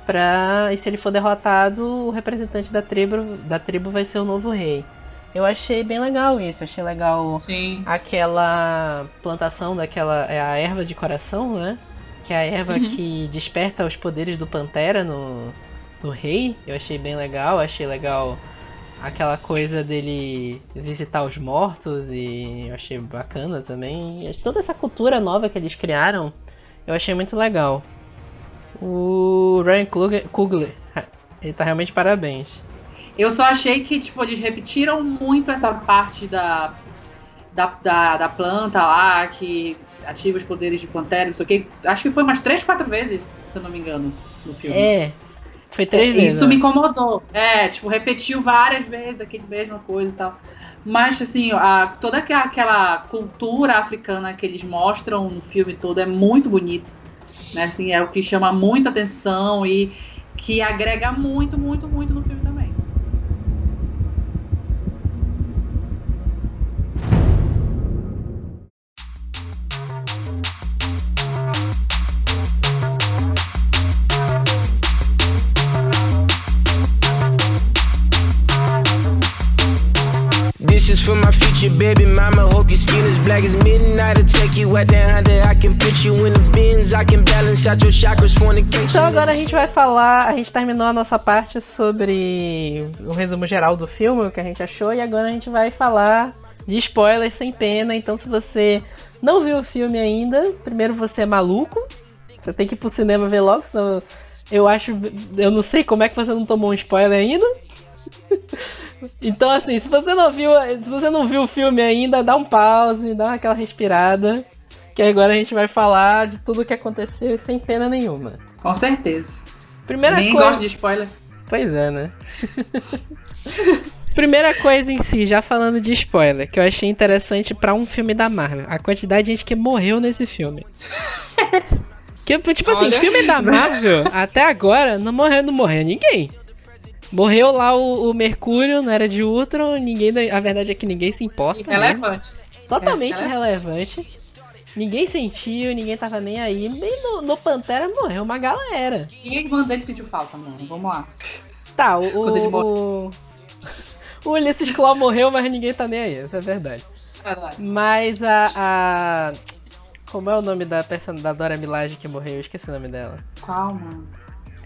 pra... e se ele for derrotado, o representante da tribo, da tribo vai ser o novo rei. Eu achei bem legal isso, achei legal Sim. aquela plantação daquela é a erva de coração, né? Que é a erva Uhum. que desperta os poderes do pantera no, no rei. Eu achei bem legal, achei legal aquela coisa dele visitar os mortos e eu achei bacana também. Toda essa cultura nova que eles criaram, eu achei muito legal. O Ryan Coogler, ele tá realmente parabéns. Eu só achei que, tipo, eles repetiram muito essa parte da, da, da, da planta lá, que ativa os poderes de Pantera, não sei o quê. Acho que foi umas três, quatro vezes, se eu não me engano, no filme. É, foi três vezes. Isso né? me incomodou. É, tipo, repetiu várias vezes aquele mesma coisa e tal. Mas, assim, a, toda aquela cultura africana que eles mostram no filme todo é muito bonito. Né? Assim, é o que chama muita atenção e que agrega muito, muito, muito no filme também. This is for my future baby mama. Your skin is black as midnight. Take you there under. I can put you in the bins. I can balance out your chakras. Então agora a gente vai falar, a gente terminou a nossa parte sobre o resumo geral do filme, o que a gente achou, e agora a gente vai falar de spoilers sem pena. Então se você não viu o filme ainda, primeiro você é maluco, você tem que ir pro cinema ver logo, senão eu acho, eu não sei como é que você não tomou um spoiler ainda. *laughs* Então assim, se você não viu, se você não viu o filme ainda, dá um pause, dá aquela respirada, que agora a gente vai falar de tudo o que aconteceu sem pena nenhuma. Com certeza. Primeira Nem coisa. gosto de spoiler. Pois é, né? *laughs* Primeira coisa em si, já falando de spoiler, que eu achei interessante pra um filme da Marvel, a quantidade de gente que morreu nesse filme. *laughs* Que, tipo assim, Olha. filme da Marvel, até agora, não morreu, não morreu ninguém. Morreu lá o, o Mercúrio, na Era de Ultron, ninguém, a verdade é que ninguém se importa. né? Relevante. Totalmente É, irrelevante. Ninguém sentiu, ninguém tava nem aí. Bem no, no Pantera morreu uma galera. Ninguém manda ele sentiu falta, mano. Vamos lá. Tá, o. O, o Ulysses Claw morreu, mas ninguém tá nem aí, isso é verdade. Mas a. a- Como é o nome da personagem da Dora Milaje que morreu? Eu esqueci o nome dela. Qual, mano?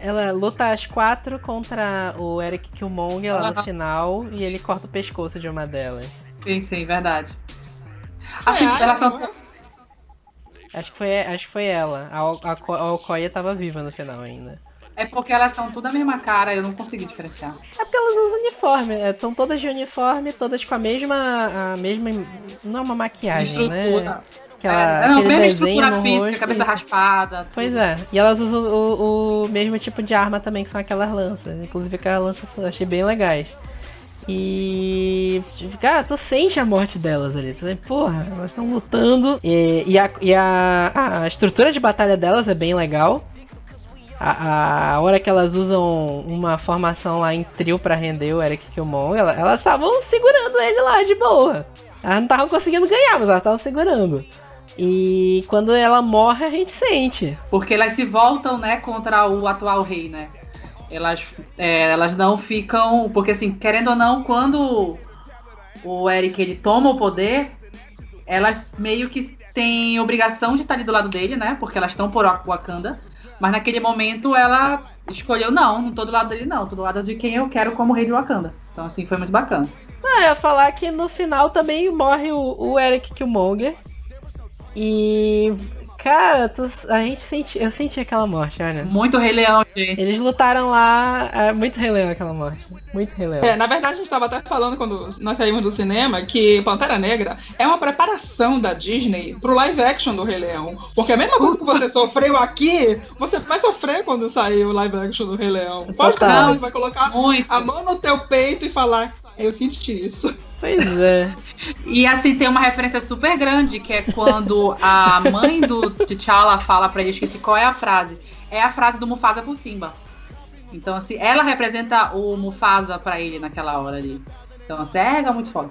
Ela luta às quatro contra o Eric Killmonger lá no final e ele corta o pescoço de uma delas. Sim, sim, verdade. Assim, É, elas são. não? Acho que foi, acho que foi ela. A, a, a Okoye tava viva no final ainda. É porque elas são tudo a mesma cara, eu não consegui diferenciar. É porque elas usam uniforme, é, são todas de uniforme, todas com a mesma. A mesma. Não é uma maquiagem, né? Aquela, é, não, mesma estrutura física, rosto, cabeça isso. raspada. Pois tudo. é, e elas usam o, o mesmo tipo de arma também, que são aquelas lanças. Inclusive aquelas lanças eu achei bem legais. E. Cara, tu sente a morte delas ali. Tu porra, elas estão lutando. E, e, a, e a, a estrutura de batalha delas é bem legal. A, a hora que elas usam uma formação lá em trio pra render o Eric Killmonger, ela- elas estavam segurando ele lá de boa. Elas não estavam conseguindo ganhar, mas elas estavam segurando. E quando ela morre, a gente sente. Porque elas se voltam, né, contra o atual rei, né? Elas, é, elas não ficam. Porque, assim, querendo ou não, quando o Eric ele toma o poder, elas meio que têm obrigação de estar ali do lado dele, né? Porque elas estão por Wakanda. Mas naquele momento ela escolheu, não, não tô do lado dele, não. Tô do lado de quem eu quero como rei de Wakanda. Então, assim, foi muito bacana. Não, eu ia falar que no final também morre o, o Eric Killmonger. E. Cara, tu- a gente senti, eu senti aquela morte, olha. Muito Rei Leão, gente. Eles lutaram lá. É muito Rei Leão aquela morte. Muito Rei Leão. É, na verdade, a gente estava até falando quando nós saímos do cinema que Pantera Negra é uma preparação da Disney pro live action do Rei Leão. Porque a mesma coisa que você sofreu aqui, você vai sofrer quando sair o live action do Rei Leão. Pode ter que vai colocar Muito. a mão no teu peito e falar: Eu senti isso. Pois é. E assim, tem uma referência super grande, que é quando a mãe do T'Challa fala pra ele, eu esqueci qual é a frase. É a frase do Mufasa pro Simba. Então, assim, ela representa o Mufasa pra ele naquela hora ali. Então, assim, é muito foda.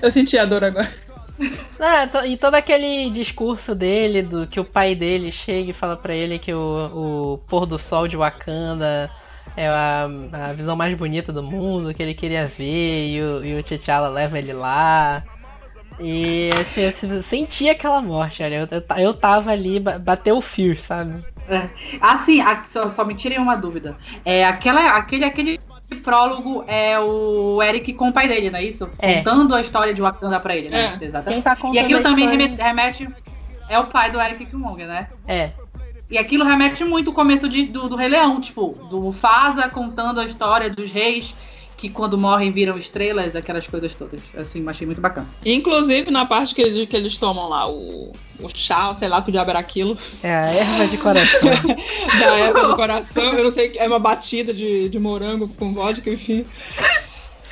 Eu senti a dor agora. Ah, e todo aquele discurso dele, do que o pai dele chega e fala pra ele que o, o pôr do sol de Wakanda é a, a visão mais bonita do mundo, que ele queria ver, e o, e o T'Challa leva ele lá. E assim, assim, eu senti aquela morte, olha, eu, eu, eu tava ali, ba- bateu o fio, sabe? Assim, a- só, só me tirem uma dúvida. É aquela, aquele, aquele prólogo é o Eric com o pai dele, não é isso? É. Contando a história de Wakanda pra ele, né? É. Exatamente. Quem tá contando E aquilo a também história- remete, remete- É o pai do Eric Killmonger, né? É, E aquilo remete muito ao começo de- do, do Rei Leão, tipo, do Mufasa contando a história dos reis que quando morrem viram estrelas, aquelas coisas todas. Assim, achei muito bacana. Inclusive na parte que eles, que eles tomam lá o, o chá, sei lá que o diabo era aquilo, é a erva de coração. *laughs* da erva do coração. Eu não sei, é uma batida de, de morango com vodka, enfim.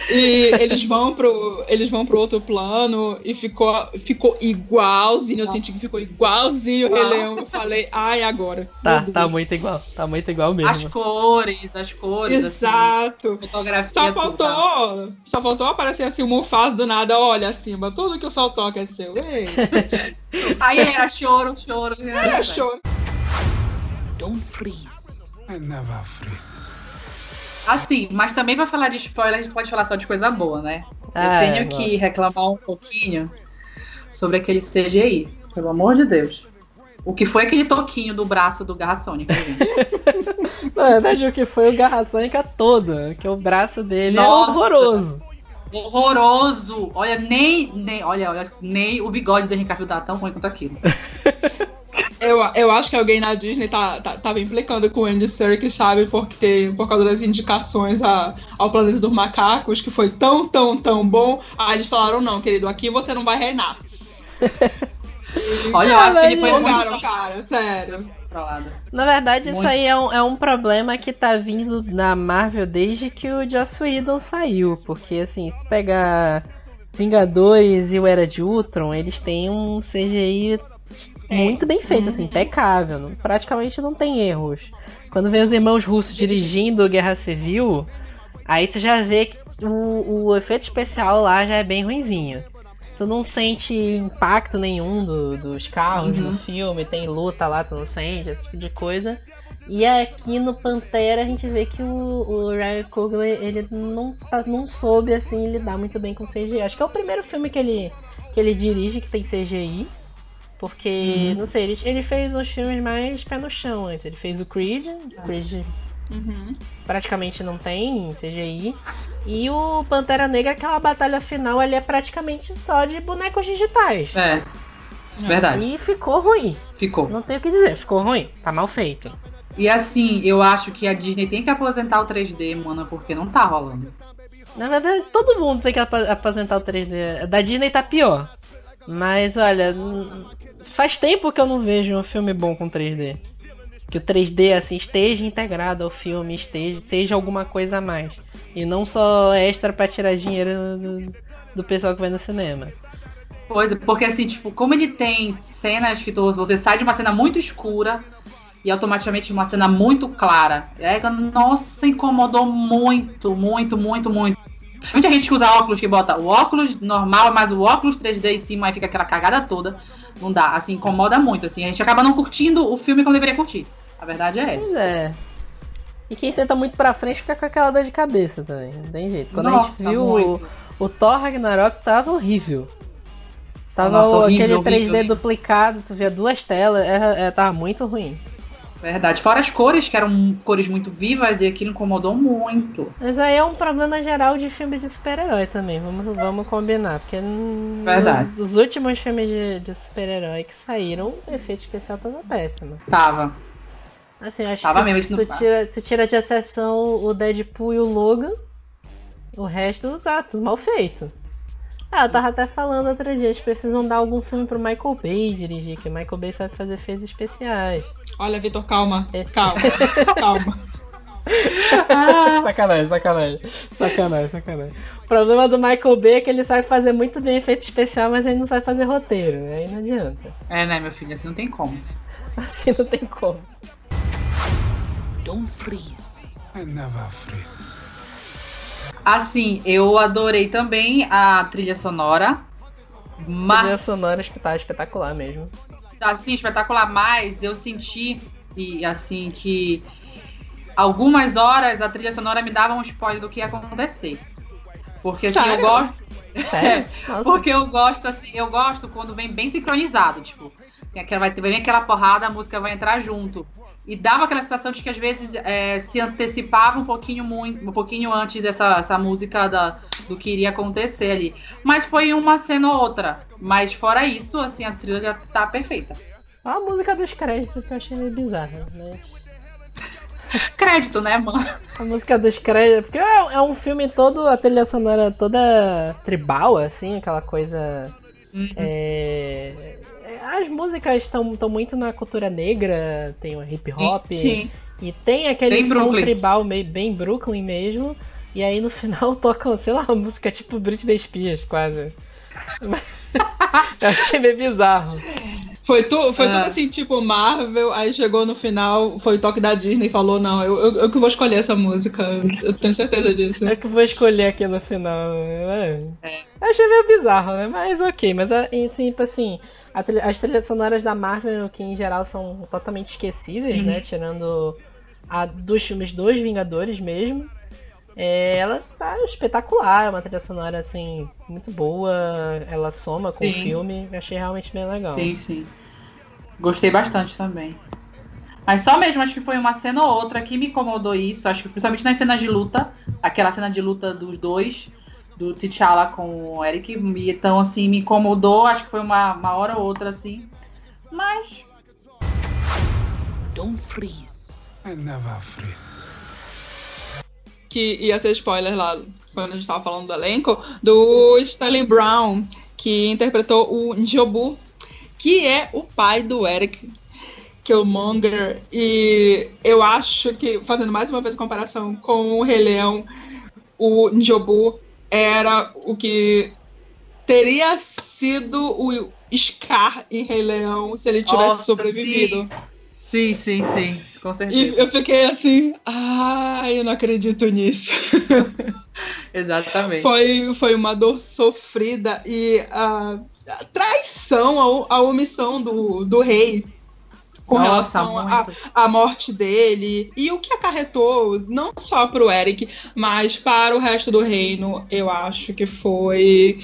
E eles vão pro, eles vão pro outro plano e ficou, ficou igualzinho. Eu senti que ficou igualzinho o Rei Leão. Eu falei, ai, agora. tá, tá muito igual, tá muito igual As mesmo. cores, as cores, assim, Exato. fotografia. Só tudo, faltou, só faltou aparecer assim o Mufasa do nada, olha, Simba, tudo que o sol toca é seu. Ei, *laughs* Aí era choro, choro. era choro. Don't freeze. I never freeze. Assim, mas também pra falar de spoiler, a gente pode falar só de coisa boa, né? Ah, Eu tenho é, que reclamar um pouquinho sobre aquele CGI, pelo amor de Deus. O que foi aquele toquinho do braço do Garra Sônica, gente? *laughs* Na verdade, o que foi o Garra Sônica todo, que o braço dele Nossa. é horroroso. Horroroso! Olha, nem, nem, olha, olha, nem o bigode do Henry Cavill tá tão ruim quanto aquilo. *laughs* Eu, eu acho que alguém na Disney tá, tá, tava implicando com o Andy Serkis, sabe? Porque por causa das indicações a, ao Planeta dos Macacos, que foi tão, tão, tão bom. Aí eles falaram, não, querido, aqui você não vai reinar. *laughs* Olha, eu acho que ele foi Jogaram, muito cara, sério. Na verdade, isso Muito. aí é um, é um problema que tá vindo na Marvel desde que o Joss Whedon saiu. Porque, assim, se pegar Vingadores e o Era de Ultron, eles têm um CGI muito bem feito, assim, impecável. Não- praticamente não tem erros. Quando vem os irmãos russos dirigindo Guerra Civil, aí tu já vê que o, o efeito especial lá já é bem ruinzinho. Tu não sente impacto nenhum do- dos carros Uhum. no filme, tem luta lá, tu não sente, esse tipo de coisa. E aqui no Pantera a gente vê que o, o Ryan Coogler, ele não, não soube, assim, lidar muito bem com CGI. Acho que é o primeiro filme que ele, que ele dirige que tem CGI. Porque, não sei, ele, ele fez uns filmes mais pé no chão antes. Ele fez o Creed, o Creed Uhum. praticamente não tem CGI. E o Pantera Negra, aquela batalha final ali é praticamente só de bonecos digitais. É. Verdade. E ficou ruim. Ficou. Não tenho o que dizer, ficou ruim. Tá mal feito. E assim, eu acho que a Disney tem que aposentar o 3D, mano, porque não tá rolando. Na verdade, todo mundo tem que aposentar o 3D. Da Disney tá pior. Mas olha, faz tempo que eu não vejo um filme bom com 3D. Que o 3D assim esteja integrado ao filme, esteja, seja alguma coisa a mais. E não só extra pra tirar dinheiro do, do pessoal que vai no cinema. Pois é, porque assim, tipo, como ele tem cenas que tu, você sai de uma cena muito escura e automaticamente uma cena muito clara. É, nossa, incomodou muito, muito, muito, muito. Muita gente que usa óculos que bota o óculos normal, mas o óculos 3D em cima aí fica aquela cagada toda. Não dá, assim, incomoda muito, assim. A gente acaba não curtindo o filme como deveria curtir. A verdade é Pois essa. é. E quem senta muito pra frente fica com aquela dor de cabeça também. Não tem jeito. Quando a Nossa, gente viu o, o Thor Ragnarok, tava horrível. Tava Nossa, o- horrível, aquele horrível, 3D horrível. duplicado, tu via duas telas, era, era- tava muito ruim. Verdade. Fora as cores, que eram cores muito vivas, e aquilo incomodou muito. Mas aí é um problema geral de filme de super-herói também, vamos, vamos combinar. Porque Verdade. nos últimos filmes de, de super-herói que saíram, o efeito especial tava péssimo. Tava. Assim, acho Tava que mesmo, tu tira, tu tira de exceção o Deadpool e o Logan, o resto tá tudo mal feito. Ah, eu tava até falando outro dia, eles precisam dar algum filme pro Michael Bay dirigir, que o Michael Bay sabe fazer efeitos especiais. Olha, Vitor, calma. É. Calma. *laughs* calma. sacanagem, sacanagem. Sacanagem, sacanagem. O problema do Michael Bay é que ele sabe fazer muito bem efeito especial, mas ele não sabe fazer roteiro, né? Aí não adianta. É, né, meu filho? Assim não tem como. Assim não tem como. Don't freeze. I never freeze. Assim, eu adorei também a trilha sonora. A Mas, trilha sonora tá espetacular mesmo. assim, espetacular. Mas eu senti, e assim, que algumas horas a trilha sonora me dava um spoiler do que ia acontecer. Porque assim, eu Sério? gosto. *laughs* Sério? *laughs* Porque eu gosto, assim, eu gosto quando vem bem sincronizado, tipo, vai, ter- vem aquela porrada, a música vai entrar junto. E dava aquela sensação de que às vezes é, se antecipava um pouquinho muito, um pouquinho antes essa, essa música da, do que iria acontecer ali. Mas foi uma cena ou outra. Mas fora isso, assim, a trilha tá perfeita. Só a música dos créditos que eu achei meio bizarra, né? *laughs* Crédito, né, mano? A música dos créditos. Porque é, é um filme todo, a trilha sonora toda tribal, assim, aquela coisa. É, é, as músicas estão muito na cultura negra, tem o hip hop. Sim. E tem aquele Bem som Brooklyn. tribal meio, bem Brooklyn mesmo. E aí no final *laughs* tocam, sei lá, uma música tipo Britney Spears, quase. *laughs* eu achei meio bizarro. Foi, tu, foi Ah. tudo assim, tipo Marvel, aí chegou no final, foi o toque da Disney e falou, não, eu, eu, eu que vou escolher essa música, eu tenho certeza disso. É que eu vou escolher aqui no final. né? Achei meio bizarro, né? Mas ok. Mas assim, tipo assim, trilha- as trilhas sonoras da Marvel, que em geral são totalmente esquecíveis, né? Tirando a dos filmes dos Vingadores mesmo. É, ela tá espetacular, é uma trilha sonora assim, muito boa. Ela soma com o Sim. filme. Eu achei realmente bem legal. Sim, sim. Gostei bastante também. Mas só mesmo, acho que foi uma cena ou outra que me incomodou isso. Acho que principalmente nas cenas de luta. Aquela cena de luta dos dois, do T'Challa com o Eric. e Então, assim, me incomodou. Acho que foi uma, uma hora ou outra, assim. Mas, Don't freeze. I never freeze. Que ia ser spoiler lá, quando a gente tava falando do elenco, do Stanley Brown, que interpretou o Njobu, que é o pai do Eric Killmonger. E eu acho que, fazendo mais uma vez comparação com o Rei Leão, o Njobu era o que teria sido o Scar em Rei Leão se ele tivesse Nossa, sobrevivido. sim, sim, sim. Com E certeza. eu fiquei assim, ai, eu não acredito nisso. *laughs* Exatamente. Foi, foi uma dor sofrida e a, a traição, a, a omissão do, do rei com Nossa, relação à morte dele e o que acarretou não só para o Eric, mas para o resto do reino, eu acho que foi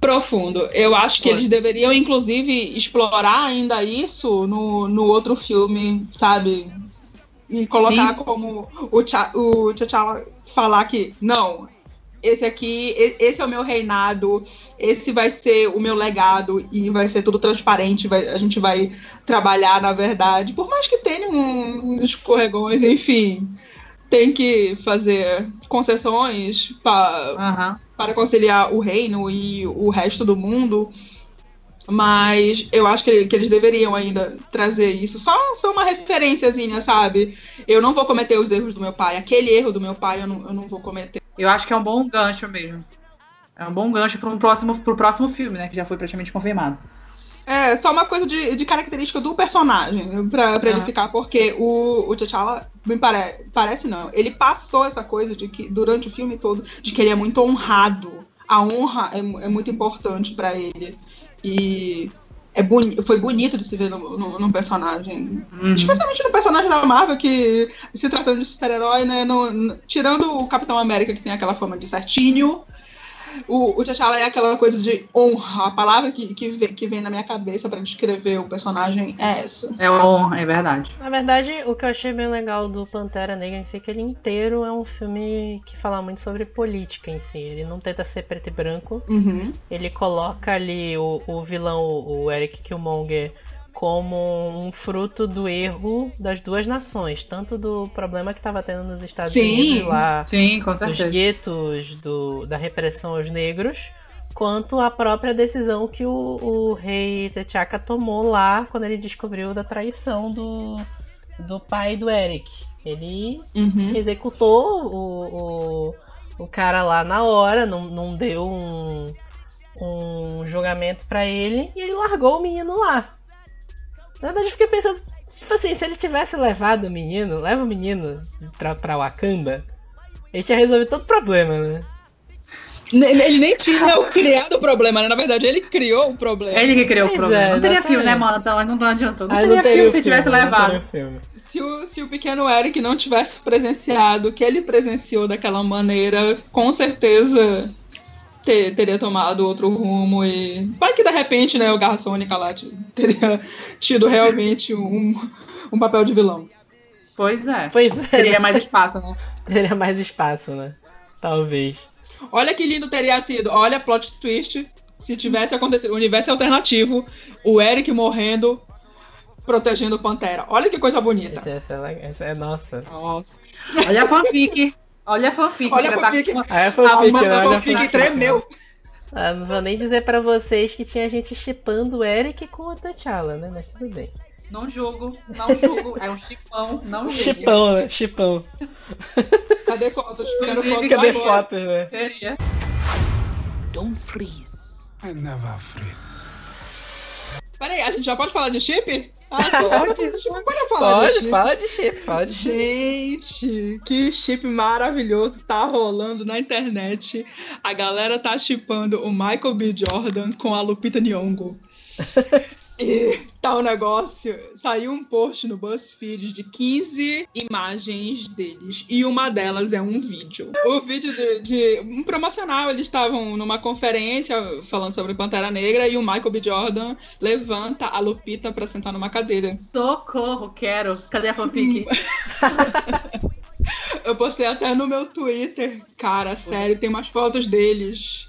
profundo. Eu acho que Foi. eles deveriam, inclusive, explorar ainda isso no, no outro filme, sabe? E colocar Sim. como o T'Challa falar que não, esse aqui, esse é o meu reinado, esse vai ser o meu legado e vai ser tudo transparente, vai- a gente vai trabalhar na verdade, por mais que tenha uns escorregões, enfim, tem que fazer concessões para Aham. para conciliar o reino e o resto do mundo. Mas eu acho que, que eles deveriam ainda trazer isso. Só, só uma referenciazinha, sabe? Eu não vou cometer os erros do meu pai. Aquele erro do meu pai eu não, eu não vou cometer. Eu acho que é um bom gancho mesmo. É um bom gancho para um próximo, pro próximo filme, né? Que já foi praticamente confirmado. É, só uma coisa de, de característica do personagem, pra, pra ele Ah. ficar, porque o, o T'Challa, me pare, parece não, ele passou essa coisa de que, durante o filme todo, de que ele é muito honrado. A honra é, é muito importante pra ele. E é boni foi bonito de se ver no, no, no personagem. Uhum. Especialmente no personagem da Marvel, que se tratando de super-herói, né? no- tirando o Capitão América, que tem aquela fama de certinho. O, o T'Challa é aquela coisa de honra. A palavra que, que, vem, que vem na minha cabeça pra descrever o personagem é essa. É honra, é verdade. Na verdade, o que eu achei bem legal do Pantera Negra em si é que ele inteiro é um filme que fala muito sobre política em si. Ele não tenta ser preto e branco. Uhum. Ele coloca ali o, o vilão, o Eric Killmonger, como um fruto do erro das duas nações. Tanto do problema que estava tendo nos Estados Sim. Unidos lá, Sim, dos guetos, do, da repressão aos negros, quanto a própria decisão que o, o rei T'Chaka tomou lá quando ele descobriu da traição do, do pai do Eric. Ele Uhum. executou o, o, o cara lá na hora, não, não deu um, um julgamento pra ele e ele largou o menino lá. Na verdade, eu fiquei pensando, tipo assim, se ele tivesse levado o menino, leva o menino pra, pra Wakanda, ele tinha resolvido todo o problema, né? Ele nem tinha *laughs* criado o problema, né? Na verdade, ele criou o problema. Ele que criou Pois o problema. é, não teria filme, né, mano? Então, mas não adiantou. Não Aí teria filme se tivesse filme, não levado. teria. Se o, se o pequeno Eric não tivesse presenciado o que ele presenciou daquela maneira, com certeza ter- teria tomado outro rumo e. Vai que de repente, né, o Garra Sônica lá teria tido realmente um, um papel de vilão. Pois é. Pois é, Teria mais espaço, né? teria mais espaço, né? Talvez. Olha que lindo teria sido. Olha, plot twist. Se tivesse acontecido, o universo alternativo, o Eric morrendo, protegendo o Pantera. Olha que coisa bonita. Essa é, essa é nossa. Nossa. Olha a fanfic. Olha a fanfic. Olha a tá fanfic. com- Aí A foi fic, Amanda né? A Fanfic fanfic. tremeu. Ah, não vou nem dizer pra vocês que tinha gente chipando o Eric com o T'Challa, né? Mas tudo bem. Não julgo, não julgo. É um chipão, não julgo. Chipão, né? Chipão. Cadê fotos? Quero fotos Cadê agora. fotos, né? Teria. Don't freeze. I never freeze. Peraí, a gente já pode falar de chip? Ah, *laughs* pode falar de chip. Pode falar de Pode, de chip, fala de chip. Gente, que chip maravilhoso tá rolando na internet. A galera tá chipando o Michael B. Jordan com a Lupita Nyong'o. *laughs* E *laughs* tá um negócio. Saiu um post no BuzzFeed de 15 imagens deles. E uma delas é um vídeo. O vídeo de, de um promocional. Eles estavam numa conferência falando sobre Pantera Negra. E o Michael B. Jordan levanta a Lupita pra sentar numa cadeira. Socorro, quero. Cadê a fanfic? *laughs* Eu postei até no meu Twitter. Cara, sério, tem umas fotos deles.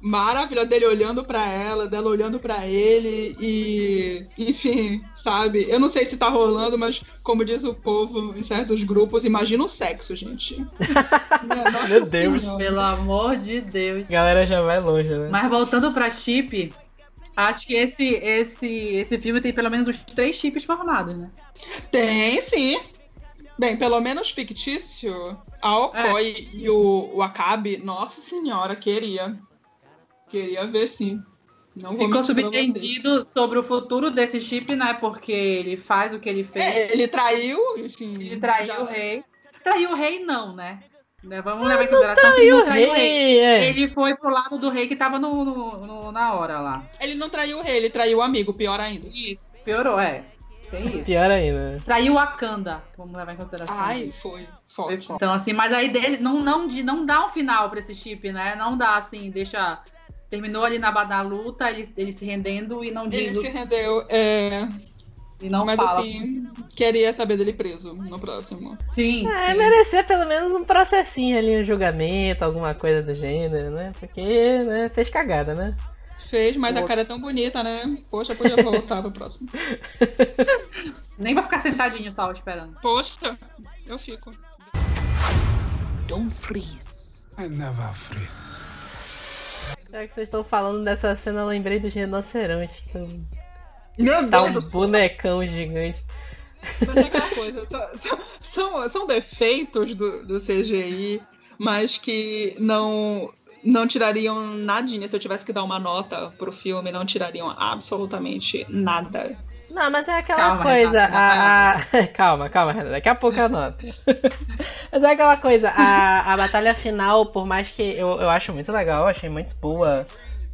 Maravilha dele olhando pra ela, dela olhando pra ele e, enfim, sabe? Eu não sei se tá rolando, mas como diz o povo em certos grupos, imagina o sexo, gente. *laughs* Nossa Meu Deus. Senhora. Pelo amor de Deus. A galera já vai longe, né? Mas voltando pra chip, acho que esse, esse, esse filme tem pelo menos uns três chips formados, né? Tem sim. Bem, pelo menos fictício, a Okoi e o, o Akabe, nossa senhora, queria. Queria ver sim. Não vou Ficou subentendido sobre o futuro desse chip, né? Porque ele faz o que ele fez. É, ele traiu, enfim. ele traiu já- o rei. Traiu o rei, não, né? Né, Vamos levar em consideração que ele não traiu o rei. rei, é. Ele foi pro lado do rei que tava no, no- no- na hora lá. Ele não traiu o rei, ele traiu o amigo, pior ainda. Isso. Piorou, é. Tem isso. Pior ainda. né? Traiu Wakanda. Vamos levar em consideração. Ai, isso. foi Foi forte. Então, assim, mas aí dele não, não, de- não dá um final pra esse chip, né? Não dá assim, deixa. Terminou ali na, na luta, ele, ele se rendendo e não diz Ele o, se rendeu, é, e não mas fala. assim, queria saber dele preso no próximo. Sim, É, sim. merecia pelo menos um processinho ali, um julgamento, alguma coisa do gênero, né? Porque, né, fez cagada, né? Fez, mas a cara é tão bonita, né? Poxa, podia voltar pro próximo. *laughs* Nem vai ficar sentadinho só esperando. Poxa, eu fico. Don't freeze. I never freeze. Já que vocês estão falando dessa cena, eu lembrei dos rinocerontes. que Meu Tá Deus, um bonecão gigante. mas é aquela coisa. são- São, são defeitos do, do CGI, mas que não não tirariam nadinha. Se eu tivesse que dar uma nota pro filme, não tirariam absolutamente nada. Não, mas é aquela Calma, coisa. Renata, a, *laughs* calma, calma, Renata. Daqui a pouco eu anoto. *laughs* mas é aquela coisa. A, a batalha final, por mais que eu, eu acho muito legal, eu achei muito boa.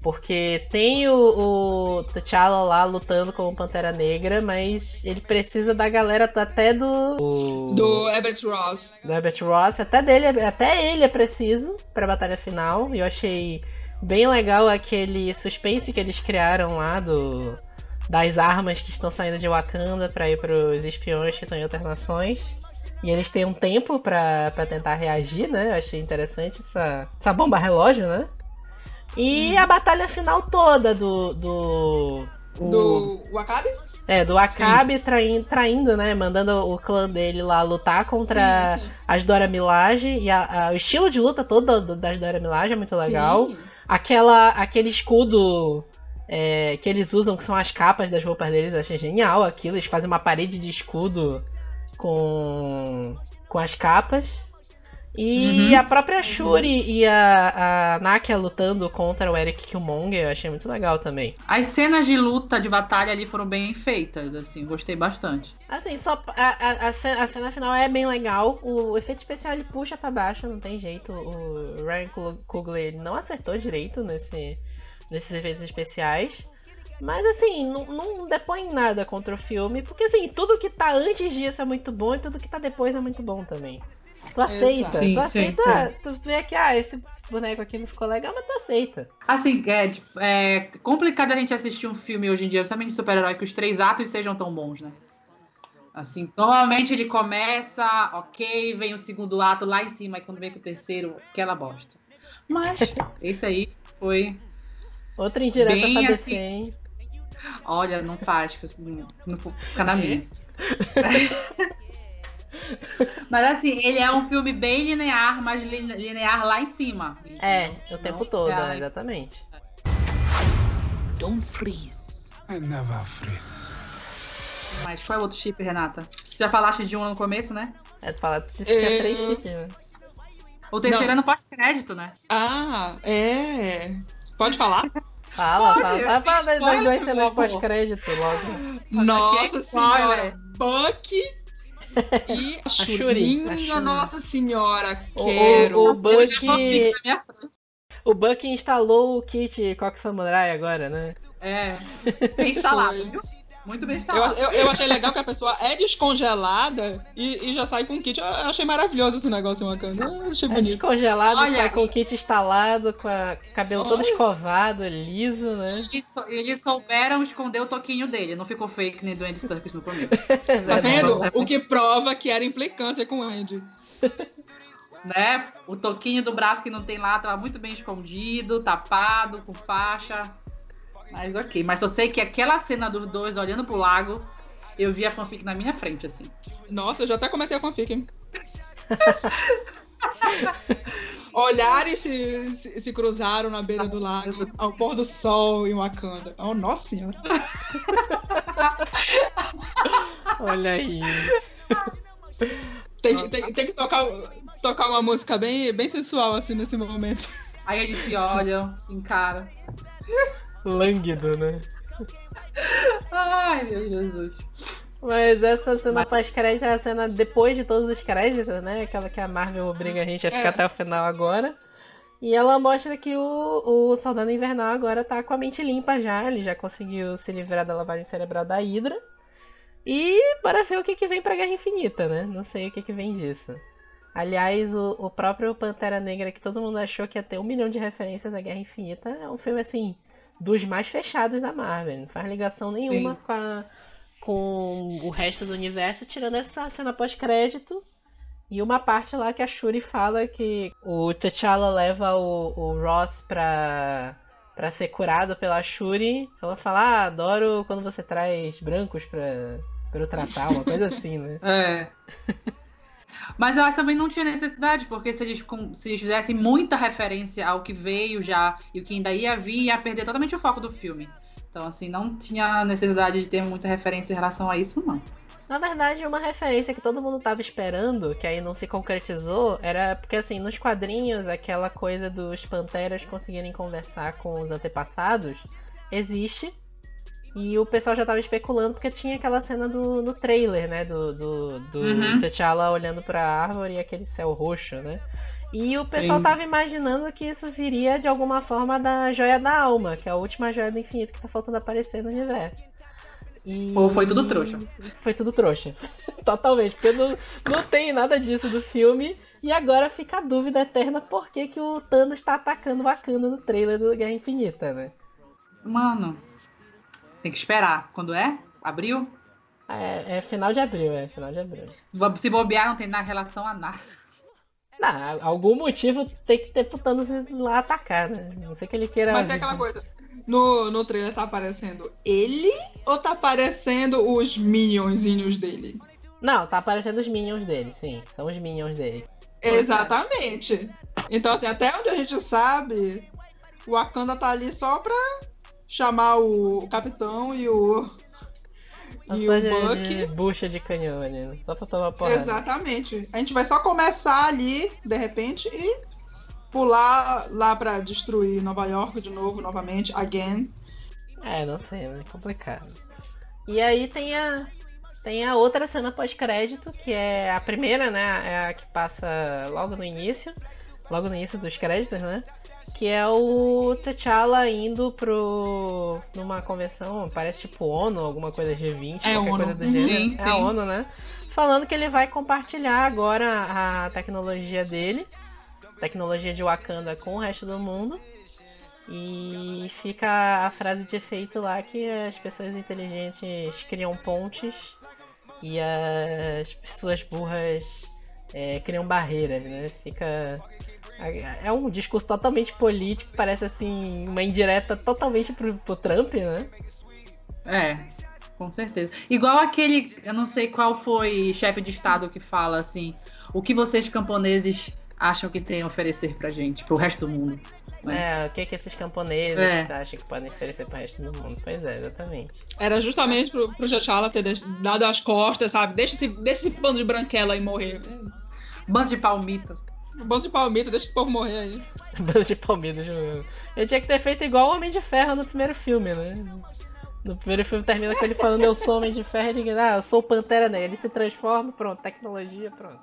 Porque tem o, o T'Challa lá lutando com o Pantera Negra, mas ele precisa da galera até do. o- Do Herbert Ross. do Herbert Ross, até dele, até ele é preciso pra batalha final. E eu achei bem legal aquele suspense que eles criaram lá do das armas que estão saindo de Wakanda para ir pros espiões que estão em outras nações. E eles têm um tempo pra pra tentar reagir, né? Eu achei interessante essa, essa bomba relógio, né? E a batalha final toda do. do o- Do Wakabi? é, do Akabe traindo, traindo, né? Mandando o clã dele lá lutar contra Sim, sim. as Dora Milaje. E a- a- o estilo de luta todo do- das Dora Milaje é muito legal. Sim. Aquela, aquele escudo é, que eles usam, que são as capas das roupas deles, eu achei genial aquilo. Eles fazem uma parede de escudo com, com as capas. E Uhum. a própria Shuri e a, a Nakia lutando contra o Eric Killmonger, eu achei muito legal também. As cenas de luta, de batalha ali foram bem feitas, assim, gostei bastante. Assim, só a, a, a cena, a cena final é bem legal. O efeito especial ele puxa pra baixo, não tem jeito. O Ryan Coog- Coogler não acertou direito nesse, nesses efeitos especiais. Mas assim, não, não depõe nada contra o filme, porque assim, tudo que tá antes disso é muito bom e tudo que tá depois é muito bom também. Tu aceita, Sim, tu sim, aceita, tu vê que, ah, esse boneco aqui não ficou legal, mas tu aceita. Assim, é, tipo, é complicado a gente assistir um filme hoje em dia, principalmente de super-herói, que os três atos sejam tão bons, né? Assim, normalmente ele começa, ok, vem o segundo ato lá em cima, e quando vem com o terceiro, aquela bosta. Mas *laughs* esse aí foi. Outra indireta Bem pra assim. descer, hein? Olha, não faz, que eu não, não vou ficar na minha. *laughs* Mas assim, ele é um filme bem linear, mas lin- linear lá em cima. É, o tempo Não, todo, né? exatamente. Don't freeze. I never freeze. Mas qual é o outro chip, Renata? Já falaste de um no começo, né? É, tu fala, tu disse que é três chips, né? O terceiro Não. é no pós-crédito, né? Ah, é. Pode falar? Fala, Pode, fala. Fala, das- duas cenas pós-crédito logo. Nossa senhora! Buck e *laughs* a Shuri. Shuri, a. Nossa senhora, O- quero. o- Buck-. O Buck instalou o kit Coque Samurai agora, né? É, *laughs* instalado, viu? Muito bem Eu, instalado. eu, eu achei legal que a pessoa é descongelada e, e já sai com kit. Eu eu achei maravilhoso esse negócio, bacana. Eu achei É bonito. descongelado, Olha, sai com o kit instalado, com a- o cabelo todo Olha. escovado, liso, né? Eles, eles souberam esconder o toquinho dele, não ficou fake nem do Andy Serkis no começo. *laughs* É Tá vendo? O que prova que era implicância com o Andy. *laughs* né? O toquinho do braço que não tem lá tava muito bem escondido, tapado, com faixa. Mas ok, mas eu sei que aquela cena dos dois olhando pro lago, eu vi a fanfic na minha frente, assim. Nossa, eu já até comecei a fanfic. hein? *laughs* Olhares se, se, se cruzaram na beira do lago, ao pôr do sol em Wakanda. Oh, nossa senhora. *laughs* Olha aí. Tem, que- tem, tem que tocar, tocar uma música bem, bem sensual, assim, nesse momento. Aí eles se olham, se encaram. *laughs* Lânguido, né? Ai, meu Jesus. Mas essa cena pós-crédito é a cena depois de todos os créditos, né? Aquela que a Marvel obriga a gente a ficar É. até o final agora. E ela mostra que o, o Soldado Invernal agora tá com a mente limpa já. Ele já conseguiu se livrar da lavagem cerebral da Hydra. E bora ver o que, que vem pra Guerra Infinita, né? Não sei o que, que vem disso. Aliás, o, o próprio Pantera Negra, que todo mundo achou que ia ter um milhão de referências à Guerra Infinita, é um filme, assim, dos mais fechados da Marvel. Não faz ligação nenhuma Sim. com, a- com o resto do universo, tirando essa cena pós-crédito. E uma parte lá que a Shuri fala que o T'Challa leva o, o Ross pra, pra ser curado pela Shuri. Ela fala, ah, adoro quando você traz brancos pra, pra eu tratar, uma coisa assim, né? É. *laughs* Mas eu acho que também não tinha necessidade, porque se eles, se eles fizessem muita referência ao que veio já e o que ainda ia vir, ia perder totalmente o foco do filme. Então, assim, não tinha necessidade de ter muita referência em relação a isso, não. Na verdade, uma referência que todo mundo tava esperando, que aí não se concretizou, era porque, assim, nos quadrinhos, aquela coisa dos panteras conseguirem conversar com os antepassados existe. E o pessoal já tava especulando porque tinha aquela cena do, no trailer, né? Do, do, do Uhum. T'Challa olhando pra árvore e aquele céu roxo, né? E o pessoal Sim. tava imaginando que isso viria de alguma forma da Joia da Alma, que é a última joia do infinito que tá faltando aparecer no universo. E... Ou foi tudo trouxa. Foi tudo trouxa. *laughs* Totalmente, porque não, não tem nada disso do filme. E agora fica a dúvida eterna por que, que o Thanos tá atacando o Wakanda no trailer do Guerra Infinita, né? Mano, tem que esperar. Quando é? Abril? É, é final de abril, é final de abril. Se bobear, não tem na relação a nada. Não, algum motivo tem que ter pro Thanos ir lá atacar, né? Não sei que ele queira. Mas é aquela coisa. No, no trailer tá aparecendo ele ou tá aparecendo os minionzinhos dele? Não, tá aparecendo os minions dele, sim. São os minions dele. Exatamente. Então, assim, até onde a gente sabe, o Wakanda tá ali só pra chamar o capitão e o. E o Buck. de bucha de canhão ali? Só pra tomar porrada. Exatamente. A gente vai só começar ali, de repente, e pular lá pra destruir Nova York de novo, novamente, again. É, não sei? É complicado. E aí tem a. Tem a outra cena pós-crédito, que é a primeira, né? É a que passa logo no início. Logo no início dos créditos, né? Que é o T'Challa indo pro. numa convenção, parece tipo ONU, alguma coisa G20, É qualquer ONU. coisa do Uhum. gênero. Sim, é sim. a ONU, né? Falando que ele vai compartilhar agora a tecnologia dele, tecnologia de Wakanda com o resto do mundo. E fica a frase de efeito lá que as pessoas inteligentes criam pontes e as pessoas burras é, criam barreiras, né? Fica. É um discurso totalmente político, parece assim, uma indireta totalmente pro, pro Trump, né? É, com certeza. Igual aquele, eu não sei qual foi chefe de estado que fala assim, o que vocês camponeses acham que tem a oferecer pra gente, pro resto do mundo. É, o que, que esses camponeses É. acham que podem oferecer pro resto do mundo? Pois é, exatamente. Era justamente pro, pro T'Challa ter dado as costas, sabe? Deixa esse, deixa esse bando de branquela aí morrer. Bando de palmito. Bando de palmito, deixa esse povo morrer aí. *laughs* Bando de palmeiras jogando. Ele tinha que ter feito igual o Homem de Ferro no primeiro filme, né? No primeiro filme termina com ele falando eu sou Homem de Ferro e ele, ah, eu sou o Pantera Negra. Ele se transforma, pronto, tecnologia, pronto.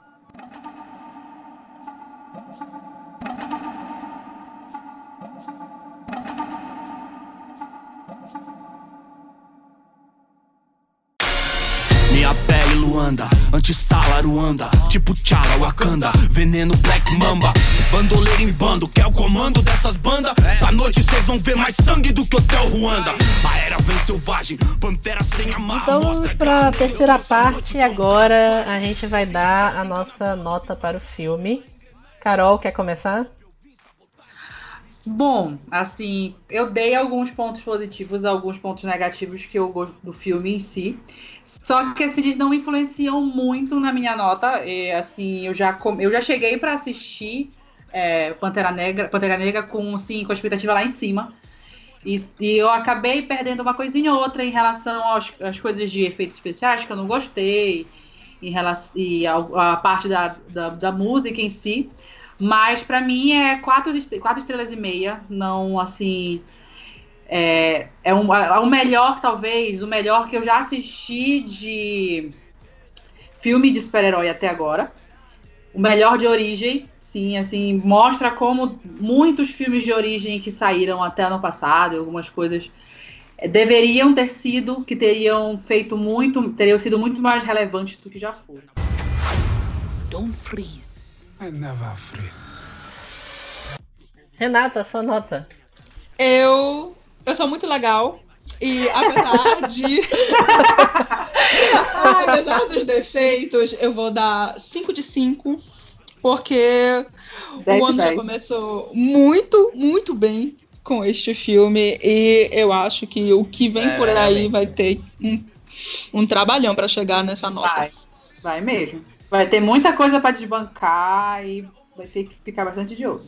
Pele Luanda, antissala Ruanda Tipo Tchala, Wakanda, veneno Black Mamba Bandoleiro em bando, quer o comando dessas bandas? Essa noite cês vão ver mais sangue do que Hotel Ruanda A era vem selvagem, pantera sem amarra Então pra garra, terceira parte agora a gente vai dar a nossa nota para o filme. Carol, quer começar? Bom, assim, eu dei alguns pontos positivos, alguns pontos negativos que eu gosto do filme em si. Só que assim, eles não influenciam muito na minha nota. E, assim, eu já, eu já cheguei pra assistir é, Pantera Negra, Pantera Negra com, assim, com a expectativa lá em cima. E, e eu acabei perdendo uma coisinha ou outra em relação aos- às coisas de efeitos especiais que eu não gostei, em relação, e ao- a, parte da, da, da música em si. Mas pra mim é quatro, quatro estrelas e meia. Não, assim. É, é, um, é o melhor, talvez, o melhor que eu já assisti de filme de super-herói até agora. O melhor de origem, sim, assim, mostra como muitos filmes de origem que saíram até ano passado, algumas coisas eh, deveriam ter sido, que teriam feito muito, teriam sido muito mais relevantes do que já foram. Don't freeze. I never freeze. Renata, sua nota. Eu, eu sou muito legal. E apesar de. *laughs* Apesar dos defeitos, eu vou dar 5 de 5. Porque Dez o ano já começou muito, muito bem com este filme. E eu acho que o que vem É, por aí realmente. vai ter um, um trabalhão pra chegar nessa nota. Vai, vai mesmo. Vai ter muita coisa pra desbancar e vai ter que ficar bastante de olho.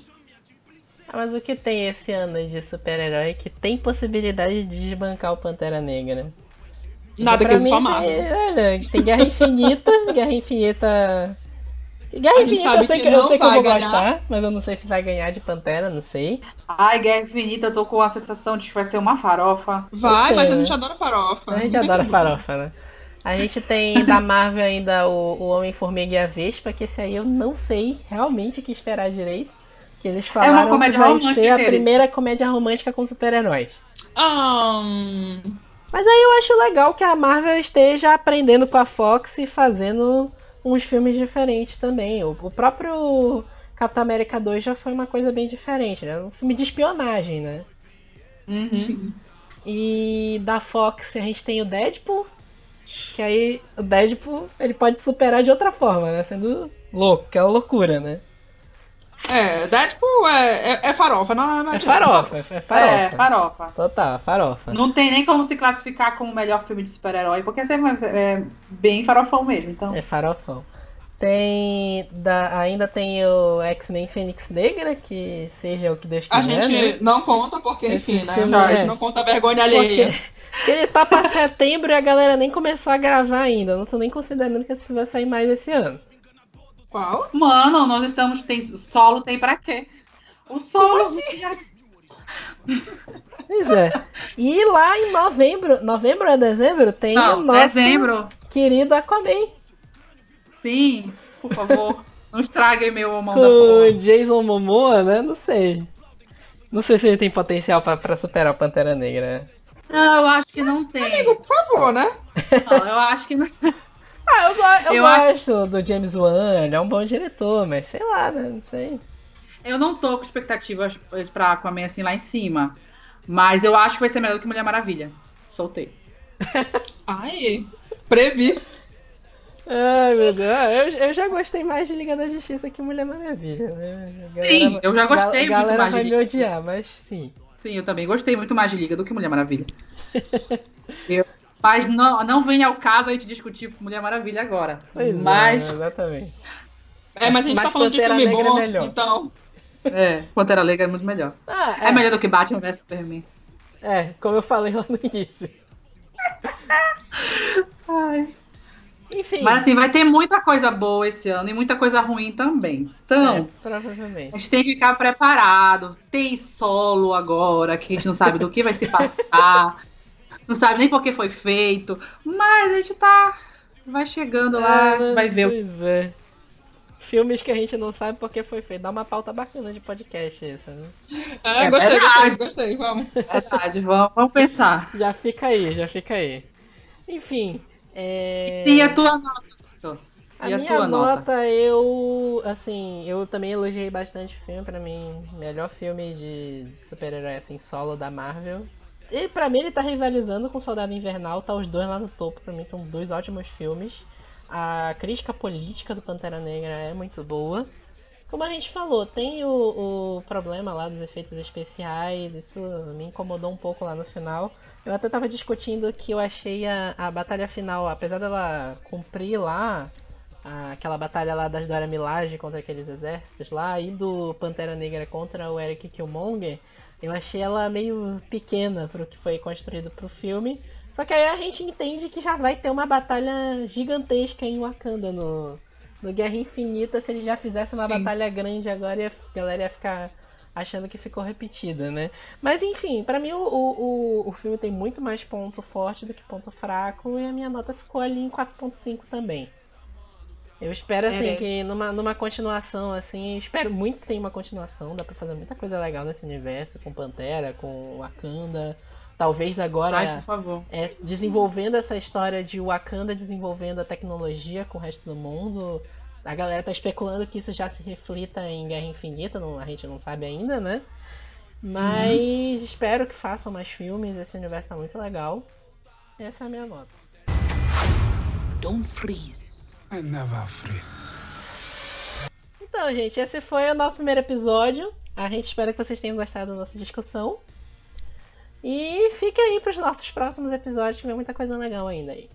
Ah, mas o que tem esse ano de super-herói que tem possibilidade de desbancar o Pantera Negra? Nada que só amava. tem, olha, tem Guerra Infinita, *laughs* Guerra Infinita. Guerra Infinita eu sei que que, eu, não sei que eu vai vou ganhar. gostar, mas eu não sei se vai ganhar de Pantera, não sei. Ai, Guerra Infinita, eu tô com a sensação de que vai ser uma farofa. Vai, mas a gente adora farofa. A gente *laughs* Não adora farofa, né? A gente tem da Marvel ainda o, o Homem-Formiga e a Vespa, que esse aí eu não sei realmente o que esperar direito. Que eles falaram que comédia vai ser a primeira comédia romântica com super-heróis. Ahn, Mas aí eu acho legal que a Marvel esteja aprendendo com a Fox e fazendo uns filmes diferentes também. O, o próprio Capitão América 2 já foi uma coisa bem diferente, né? Um filme de espionagem, né? Uhum. E da Fox a gente tem o Deadpool, que aí o Deadpool ele pode superar de outra forma, né? Sendo louco, que é uma loucura, né? É, Deadpool é, é, é farofa, não, não É adianta. farofa, é farofa. É, farofa. Total, farofa. Não tem nem como se classificar como o melhor filme de super-herói, porque você é bem farofão mesmo, então. É farofão. Tem. Da, ainda tem o X-Men Fênix Negra, que seja o que Deus quiser. A gente né? não conta porque, Esse enfim, né? A é- gente não conta a vergonha alheia. Porque *laughs* ele tá pra setembro e a galera nem começou a gravar ainda. Não tô nem considerando que esse filme vai sair mais esse ano. Qual? Mano, nós estamos. Tem, solo tem pra quê? O solo. *laughs* Pois é. E lá em novembro, novembro ou dezembro, tem o Não, nosso dezembro. querido Aquaman. Sim, por favor. *laughs* Não estraguem meu mão da porra. o Jason Momoa, né? Não sei. Não sei se ele tem potencial pra, pra superar o Pantera Negra. Não, eu acho que não tem. Amigo, por favor, né? Não, eu acho que não. *laughs* Ah, eu, go- eu Eu acho- gosto do James Wan, ele é um bom diretor, mas sei lá, né? Não sei. Eu não tô com expectativas pra Aquaman assim lá em cima. Mas eu acho que vai ser melhor do que Mulher Maravilha. Soltei. *laughs* Ai, previ. Ai, meu Deus. Ah, Eu, eu já gostei mais de Liga da Justiça que Mulher Maravilha, né? A Sim, eu já gostei a muito galera mais de vai me odiar, mas sim. Sim, eu também gostei muito mais de Liga do que Mulher Maravilha. Eu- mas não, não vem ao caso a gente discutir Mulher Maravilha agora. Pois mas, é, exatamente. É, mas a gente Mas tá falando de filme Negra é bom, melhor. então. é, Pantera Negra é muito melhor. Ah, É, melhor do que Batman vs Superman. É, como eu falei lá no início. Enfim, Mas assim, vai ter muita coisa boa esse ano e muita coisa ruim também. Então, é, provavelmente. a gente tem que ficar preparado. Tem solo agora, que a gente não sabe do que vai se passar. *laughs* não sabe nem por que foi feito. Mas a gente tá. Vai chegando lá, Ah, vai ver Pois é. Filmes que a gente não sabe porque foi feito. Dá uma pauta bacana de podcast essa, né? É, É gostei, verdade. gostei, gostei, vamos. verdade. Vamos, vamos pensar. Já fica aí, já fica aí. Enfim. É... E a tua nota, Vitor? A E minha nota, nota? eu. Assim, eu também elogiei bastante o filme. Pra mim, melhor filme de super-herói assim, solo da Marvel. E pra mim, ele tá rivalizando com Soldado Invernal. Tá os dois lá no topo. Pra mim, são dois ótimos filmes. A crítica política do Pantera Negra é muito boa. Como a gente falou, tem o, o problema lá dos efeitos especiais. Isso me incomodou um pouco lá no final. Eu até tava discutindo que eu achei a, a batalha final, apesar dela cumprir lá a- aquela batalha lá das Dora Milaje contra aqueles exércitos lá e do Pantera Negra contra o Eric Killmonger, eu achei ela meio pequena pro que foi construído pro filme. Só que aí a gente entende que já vai ter uma batalha gigantesca em Wakanda no, no Guerra Infinita. Se ele já fizesse uma Sim. batalha grande agora, ia- a galera ia ficar achando que ficou repetida, né? Mas enfim, pra mim o, o, o- filme tem muito mais ponto forte do que ponto fraco e a minha nota ficou ali em 4.5 também. Eu espero assim Herege. que numa, numa continuação assim, espero muito que tenha uma continuação, dá pra fazer muita coisa legal nesse universo com Pantera, com Wakanda. Talvez agora Ai, por favor. é, desenvolvendo essa história de Wakanda desenvolvendo a tecnologia com o resto do mundo. A galera tá especulando que isso já se reflita em Guerra Infinita, não- a gente não sabe ainda, né? Mas espero que façam mais filmes, esse universo tá muito legal. Essa é a minha nota. Don't freeze. I never freeze. Então, gente, esse foi o nosso primeiro episódio. A gente espera que vocês tenham gostado da nossa discussão. E fique aí pros nossos próximos episódios, que vem muita coisa legal ainda aí.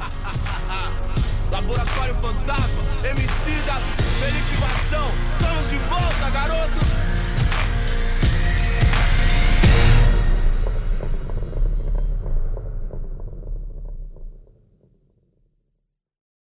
*laughs* Laboratório Fantasma, Emicida, Felipe Vação, estamos de volta, garotos!